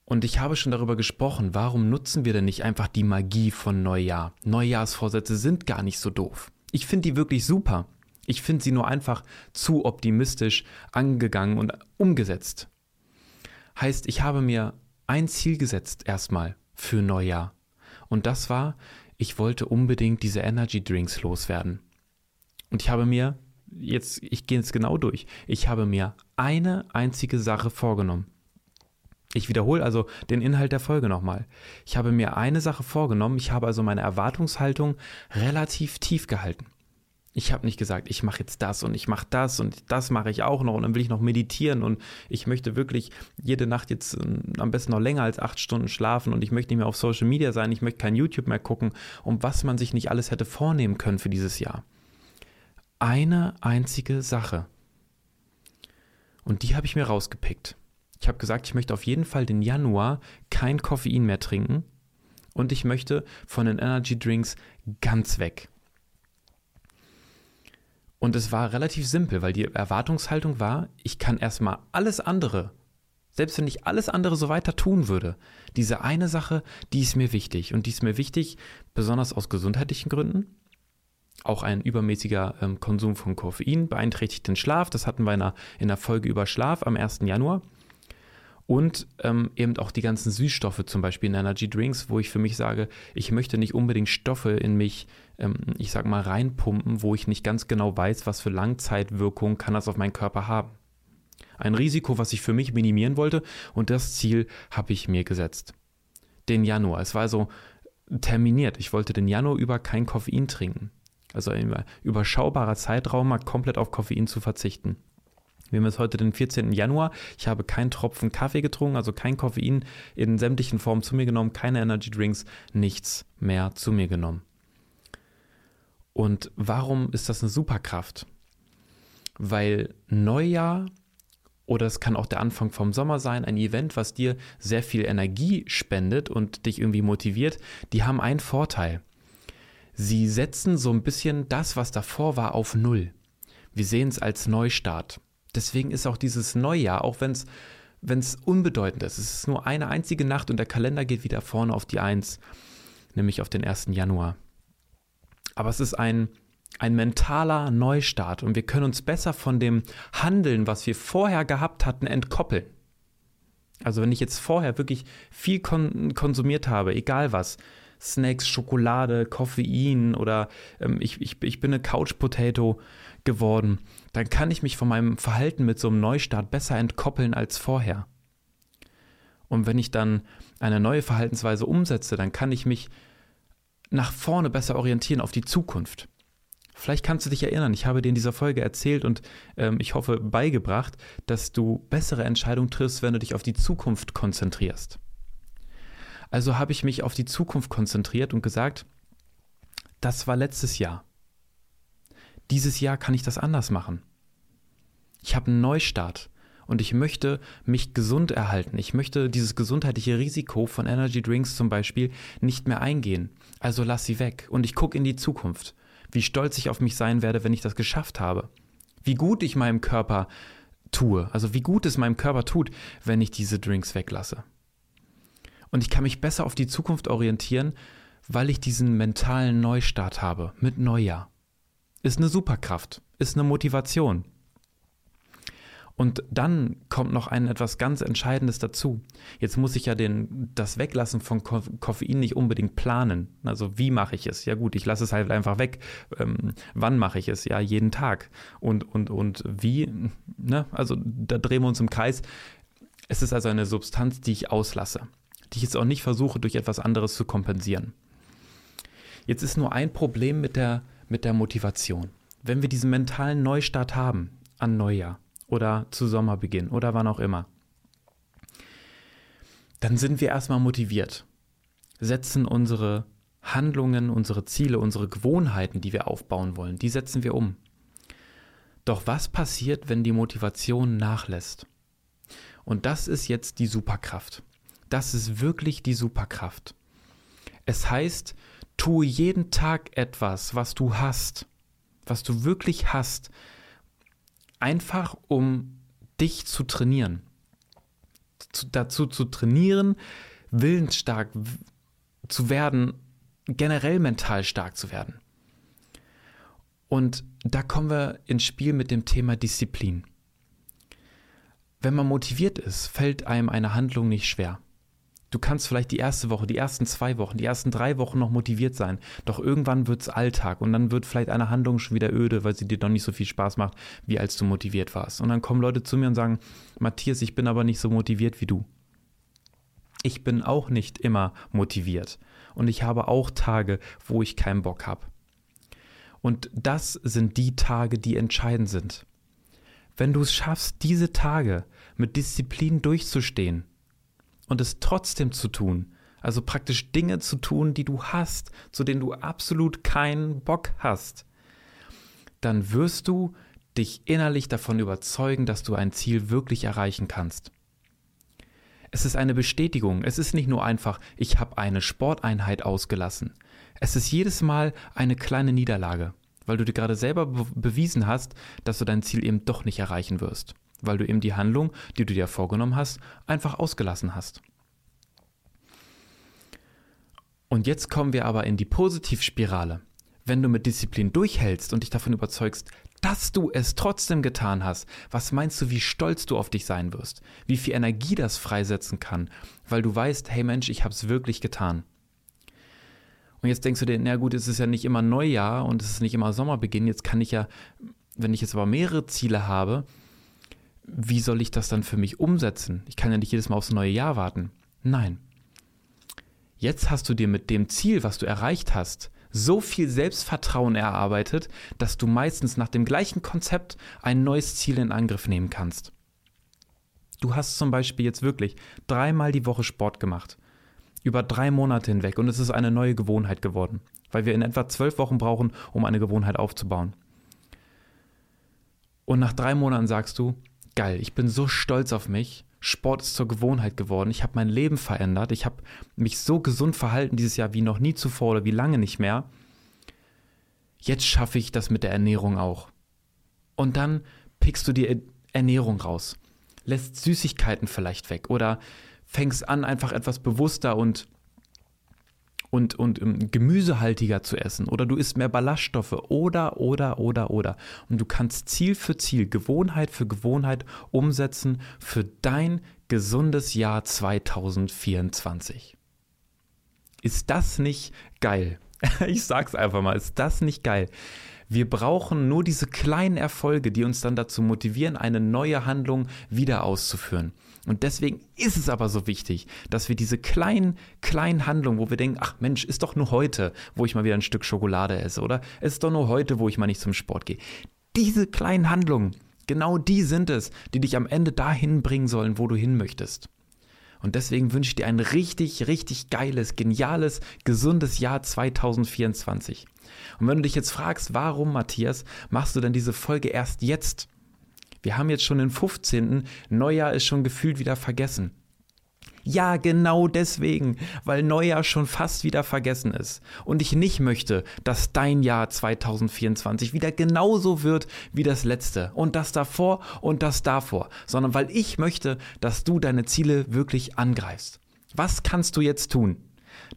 Und ich habe schon darüber gesprochen, warum nutzen wir denn nicht einfach die Magie von Neujahr? Neujahrsvorsätze sind gar nicht so doof. Ich finde die wirklich super. Ich finde sie nur einfach zu optimistisch angegangen und umgesetzt. Heißt, ich habe mir ein Ziel gesetzt erstmal für Neujahr. Und das war, ich wollte unbedingt diese Energy Drinks loswerden. Und ich habe mir, jetzt, ich gehe jetzt genau durch, ich habe mir eine einzige Sache vorgenommen. Ich wiederhole also den Inhalt der Folge nochmal. Ich habe mir eine Sache vorgenommen, ich habe also meine Erwartungshaltung relativ tief gehalten. Ich habe nicht gesagt, ich mache jetzt das und ich mache das und das mache ich auch noch und dann will ich noch meditieren und ich möchte wirklich jede Nacht jetzt äh, am besten noch länger als acht Stunden schlafen und ich möchte nicht mehr auf Social Media sein, ich möchte kein YouTube mehr gucken und was man sich nicht alles hätte vornehmen können für dieses Jahr. Eine einzige Sache. Und die habe ich mir rausgepickt. Ich habe gesagt, ich möchte auf jeden Fall den Januar kein Koffein mehr trinken und ich möchte von den Energy Drinks ganz weg. Und es war relativ simpel, weil die Erwartungshaltung war, ich kann erstmal alles andere, selbst wenn ich alles andere so weiter tun würde, diese eine Sache, die ist mir wichtig. Und die ist mir wichtig, besonders aus gesundheitlichen Gründen. Auch ein übermäßiger ähm, Konsum von Koffein beeinträchtigt den Schlaf. Das hatten wir in einer, in einer Folge über Schlaf am 1. Januar und ähm, eben auch die ganzen Süßstoffe, zum Beispiel in Energy Drinks, wo ich für mich sage, ich möchte nicht unbedingt Stoffe in mich, ähm, ich sag mal, reinpumpen, wo ich nicht ganz genau weiß, was für Langzeitwirkungen kann das auf meinen Körper haben. Ein Risiko, was ich für mich minimieren wollte und das Ziel habe ich mir gesetzt. Den Januar. Es war also terminiert. Ich wollte den Januar über kein Koffein trinken. Also ein überschaubarer Zeitraum mal komplett auf Koffein zu verzichten. Wir haben jetzt heute den 14. Januar. Ich habe keinen Tropfen Kaffee getrunken, also kein Koffein in sämtlichen Formen zu mir genommen, keine Energy Drinks, nichts mehr zu mir genommen. Und warum ist das eine Superkraft? Weil Neujahr oder es kann auch der Anfang vom Sommer sein, ein Event, was dir sehr viel Energie spendet und dich irgendwie motiviert, die haben einen Vorteil. Sie setzen so ein bisschen das, was davor war, auf Null. Wir sehen es als Neustart. Deswegen ist auch dieses Neujahr, auch wenn es unbedeutend ist, es ist nur eine einzige Nacht und der Kalender geht wieder vorne auf die Eins, nämlich auf den 1. Januar. Aber es ist ein, ein mentaler Neustart und wir können uns besser von dem Handeln, was wir vorher gehabt hatten, entkoppeln. Also wenn ich jetzt vorher wirklich viel kon konsumiert habe, egal was, Snacks, Schokolade, Koffein oder ähm, ich, ich, ich bin eine Couch Potato geworden, dann kann ich mich von meinem Verhalten mit so einem Neustart besser entkoppeln als vorher. Und wenn ich dann eine neue Verhaltensweise umsetze, dann kann ich mich nach vorne besser orientieren auf die Zukunft. Vielleicht kannst du dich erinnern, ich habe dir in dieser Folge erzählt und ähm, ich hoffe beigebracht, dass du bessere Entscheidungen triffst, wenn du dich auf die Zukunft konzentrierst. Also habe ich mich auf die Zukunft konzentriert und gesagt, das war letztes Jahr. Dieses Jahr kann ich das anders machen. Ich habe einen Neustart Und ich möchte mich gesund erhalten. Ich möchte dieses gesundheitliche Risiko von Energy Drinks zum Beispiel nicht mehr eingehen. Also lass sie weg. Und ich gucke in die Zukunft. Wie stolz ich auf mich sein werde, wenn ich das geschafft habe. Wie gut ich meinem Körper tue. Also wie gut es meinem Körper tut, wenn ich diese Drinks weglasse. Und ich kann mich besser auf die Zukunft orientieren, weil ich diesen mentalen Neustart habe mit Neujahr. Ist eine Superkraft, ist eine Motivation. Und dann kommt noch ein etwas ganz Entscheidendes dazu. Jetzt muss ich ja den, das Weglassen von Koffein nicht unbedingt planen. Also wie mache ich es? Ja gut, ich lasse es halt einfach weg. Ähm, wann mache ich es? Ja, jeden Tag. Und, und, und wie? Ne? Also da drehen wir uns im Kreis. Es ist also eine Substanz, die ich auslasse, die ich jetzt auch nicht versuche, durch etwas anderes zu kompensieren. Jetzt ist nur ein Problem mit der, mit der Motivation. Wenn wir diesen mentalen Neustart haben an Neujahr, oder zu Sommerbeginn oder wann auch immer. Dann sind wir erstmal motiviert, setzen unsere Handlungen, unsere Ziele, unsere Gewohnheiten, die wir aufbauen wollen, die setzen wir um. Doch was passiert, wenn die Motivation nachlässt? Und das ist jetzt die Superkraft. Das ist wirklich die Superkraft. Es heißt, tue jeden Tag etwas, was du hast, was du wirklich hast, einfach um dich zu trainieren. Zu, dazu zu trainieren, willensstark zu werden, generell mental stark zu werden. Und da kommen wir ins Spiel mit dem Thema Disziplin. Wenn man motiviert ist, fällt einem eine Handlung nicht schwer. Du kannst vielleicht die erste Woche, die ersten zwei Wochen, die ersten drei Wochen noch motiviert sein, doch irgendwann wird es Alltag und dann wird vielleicht eine Handlung schon wieder öde, weil sie dir doch nicht so viel Spaß macht, wie als du motiviert warst. Und dann kommen Leute zu mir und sagen, Matthias, ich bin aber nicht so motiviert wie du. Ich bin auch nicht immer motiviert und ich habe auch Tage, wo ich keinen Bock habe. Und das sind die Tage, die entscheidend sind. Wenn du es schaffst, diese Tage mit Disziplin durchzustehen, und es trotzdem zu tun. Also praktisch Dinge zu tun, die du hast, zu denen du absolut keinen Bock hast. Dann wirst du dich innerlich davon überzeugen, dass du ein Ziel wirklich erreichen kannst. Es ist eine Bestätigung. Es ist nicht nur einfach, ich habe eine Sporteinheit ausgelassen. Es ist jedes Mal eine kleine Niederlage, weil du dir gerade selber be bewiesen hast, dass du dein Ziel eben doch nicht erreichen wirst weil du eben die Handlung, die du dir vorgenommen hast, einfach ausgelassen hast. Und jetzt kommen wir aber in die Positivspirale. Wenn du mit Disziplin durchhältst und dich davon überzeugst, dass du es trotzdem getan hast, was meinst du, wie stolz du auf dich sein wirst? Wie viel Energie das freisetzen kann, weil du weißt, hey Mensch, ich habe es wirklich getan. Und jetzt denkst du dir, na gut, es ist ja nicht immer Neujahr und es ist nicht immer Sommerbeginn, jetzt kann ich ja, wenn ich jetzt aber mehrere Ziele habe, wie soll ich das dann für mich umsetzen? Ich kann ja nicht jedes Mal aufs neue Jahr warten. Nein. Jetzt hast du dir mit dem Ziel, was du erreicht hast, so viel Selbstvertrauen erarbeitet, dass du meistens nach dem gleichen Konzept ein neues Ziel in Angriff nehmen kannst. Du hast zum Beispiel jetzt wirklich dreimal die Woche Sport gemacht. Über drei Monate hinweg und es ist eine neue Gewohnheit geworden, weil wir in etwa zwölf Wochen brauchen, um eine Gewohnheit aufzubauen. Und nach drei Monaten sagst du, geil, ich bin so stolz auf mich. Sport ist zur Gewohnheit geworden. Ich habe mein Leben verändert. Ich habe mich so gesund verhalten dieses Jahr wie noch nie zuvor oder wie lange nicht mehr. Jetzt schaffe ich das mit der Ernährung auch. Und dann pickst du die Ernährung raus, lässt Süßigkeiten vielleicht weg oder fängst an, einfach etwas bewusster und und, und um, ähm, gemüsehaltiger zu essen oder du isst mehr Ballaststoffe oder, oder, oder, oder. Und du kannst Ziel für Ziel, Gewohnheit für Gewohnheit umsetzen für dein gesundes Jahr 2024. Ist das nicht geil? [LAUGHS] Ich sag's einfach mal, ist das nicht geil? Wir brauchen nur diese kleinen Erfolge, die uns dann dazu motivieren, eine neue Handlung wieder auszuführen. Und deswegen ist es aber so wichtig, dass wir diese kleinen, kleinen Handlungen, wo wir denken, ach Mensch, ist doch nur heute, wo ich mal wieder ein Stück Schokolade esse, oder? Es ist doch nur heute, wo ich mal nicht zum Sport gehe. Diese kleinen Handlungen, genau die sind es, die dich am Ende dahin bringen sollen, wo du hin möchtest. Und deswegen wünsche ich dir ein richtig, richtig geiles, geniales, gesundes Jahr 2024. Und wenn du dich jetzt fragst, warum, Matthias, machst du denn diese Folge erst jetzt? Wir haben jetzt schon den 15. Neujahr ist schon gefühlt wieder vergessen. Ja, genau deswegen, weil Neujahr schon fast wieder vergessen ist. Und ich nicht möchte, dass dein Jahr 2024 wieder genauso wird wie das letzte. Und das davor und das davor. Sondern weil ich möchte, dass du deine Ziele wirklich angreifst. Was kannst du jetzt tun?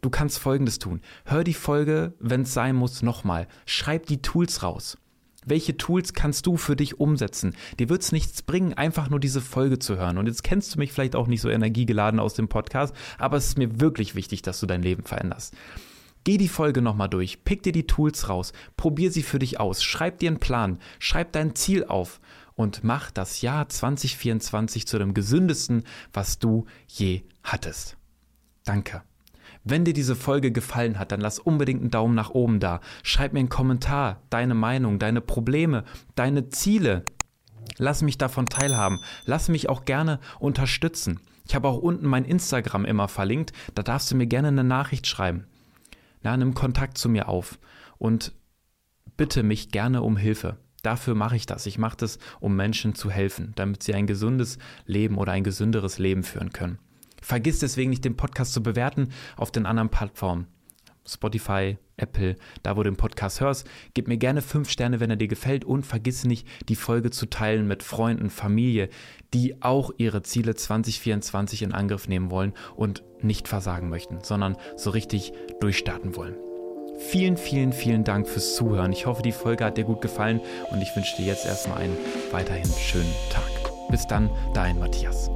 Du kannst Folgendes tun. Hör die Folge, wenn es sein muss, nochmal. Schreib die Tools raus. Welche Tools kannst du für dich umsetzen? Dir wird es nichts bringen, einfach nur diese Folge zu hören. Und jetzt kennst du mich vielleicht auch nicht so energiegeladen aus dem Podcast, aber es ist mir wirklich wichtig, dass du dein Leben veränderst. Geh die Folge nochmal durch, pick dir die Tools raus, probier sie für dich aus, schreib dir einen Plan, schreib dein Ziel auf und mach das Jahr 2024 zu dem gesündesten, was du je hattest. Danke. Wenn dir diese Folge gefallen hat, dann lass unbedingt einen Daumen nach oben da. Schreib mir einen Kommentar, deine Meinung, deine Probleme, deine Ziele. Lass mich davon teilhaben. Lass mich auch gerne unterstützen. Ich habe auch unten mein Instagram immer verlinkt. Da darfst du mir gerne eine Nachricht schreiben. Na, nimm Kontakt zu mir auf und bitte mich gerne um Hilfe. Dafür mache ich das. Ich mache das, um Menschen zu helfen, damit sie ein gesundes Leben oder ein gesünderes Leben führen können. Vergiss deswegen nicht, den Podcast zu bewerten auf den anderen Plattformen. Spotify, Apple, da wo du den Podcast hörst. Gib mir gerne fünf Sterne, wenn er dir gefällt und vergiss nicht, die Folge zu teilen mit Freunden, Familie, die auch ihre Ziele 2024 in Angriff nehmen wollen und nicht versagen möchten, sondern so richtig durchstarten wollen. Vielen, vielen, vielen Dank fürs Zuhören. Ich hoffe, die Folge hat dir gut gefallen und ich wünsche dir jetzt erstmal einen weiterhin schönen Tag. Bis dann, dein Matthias.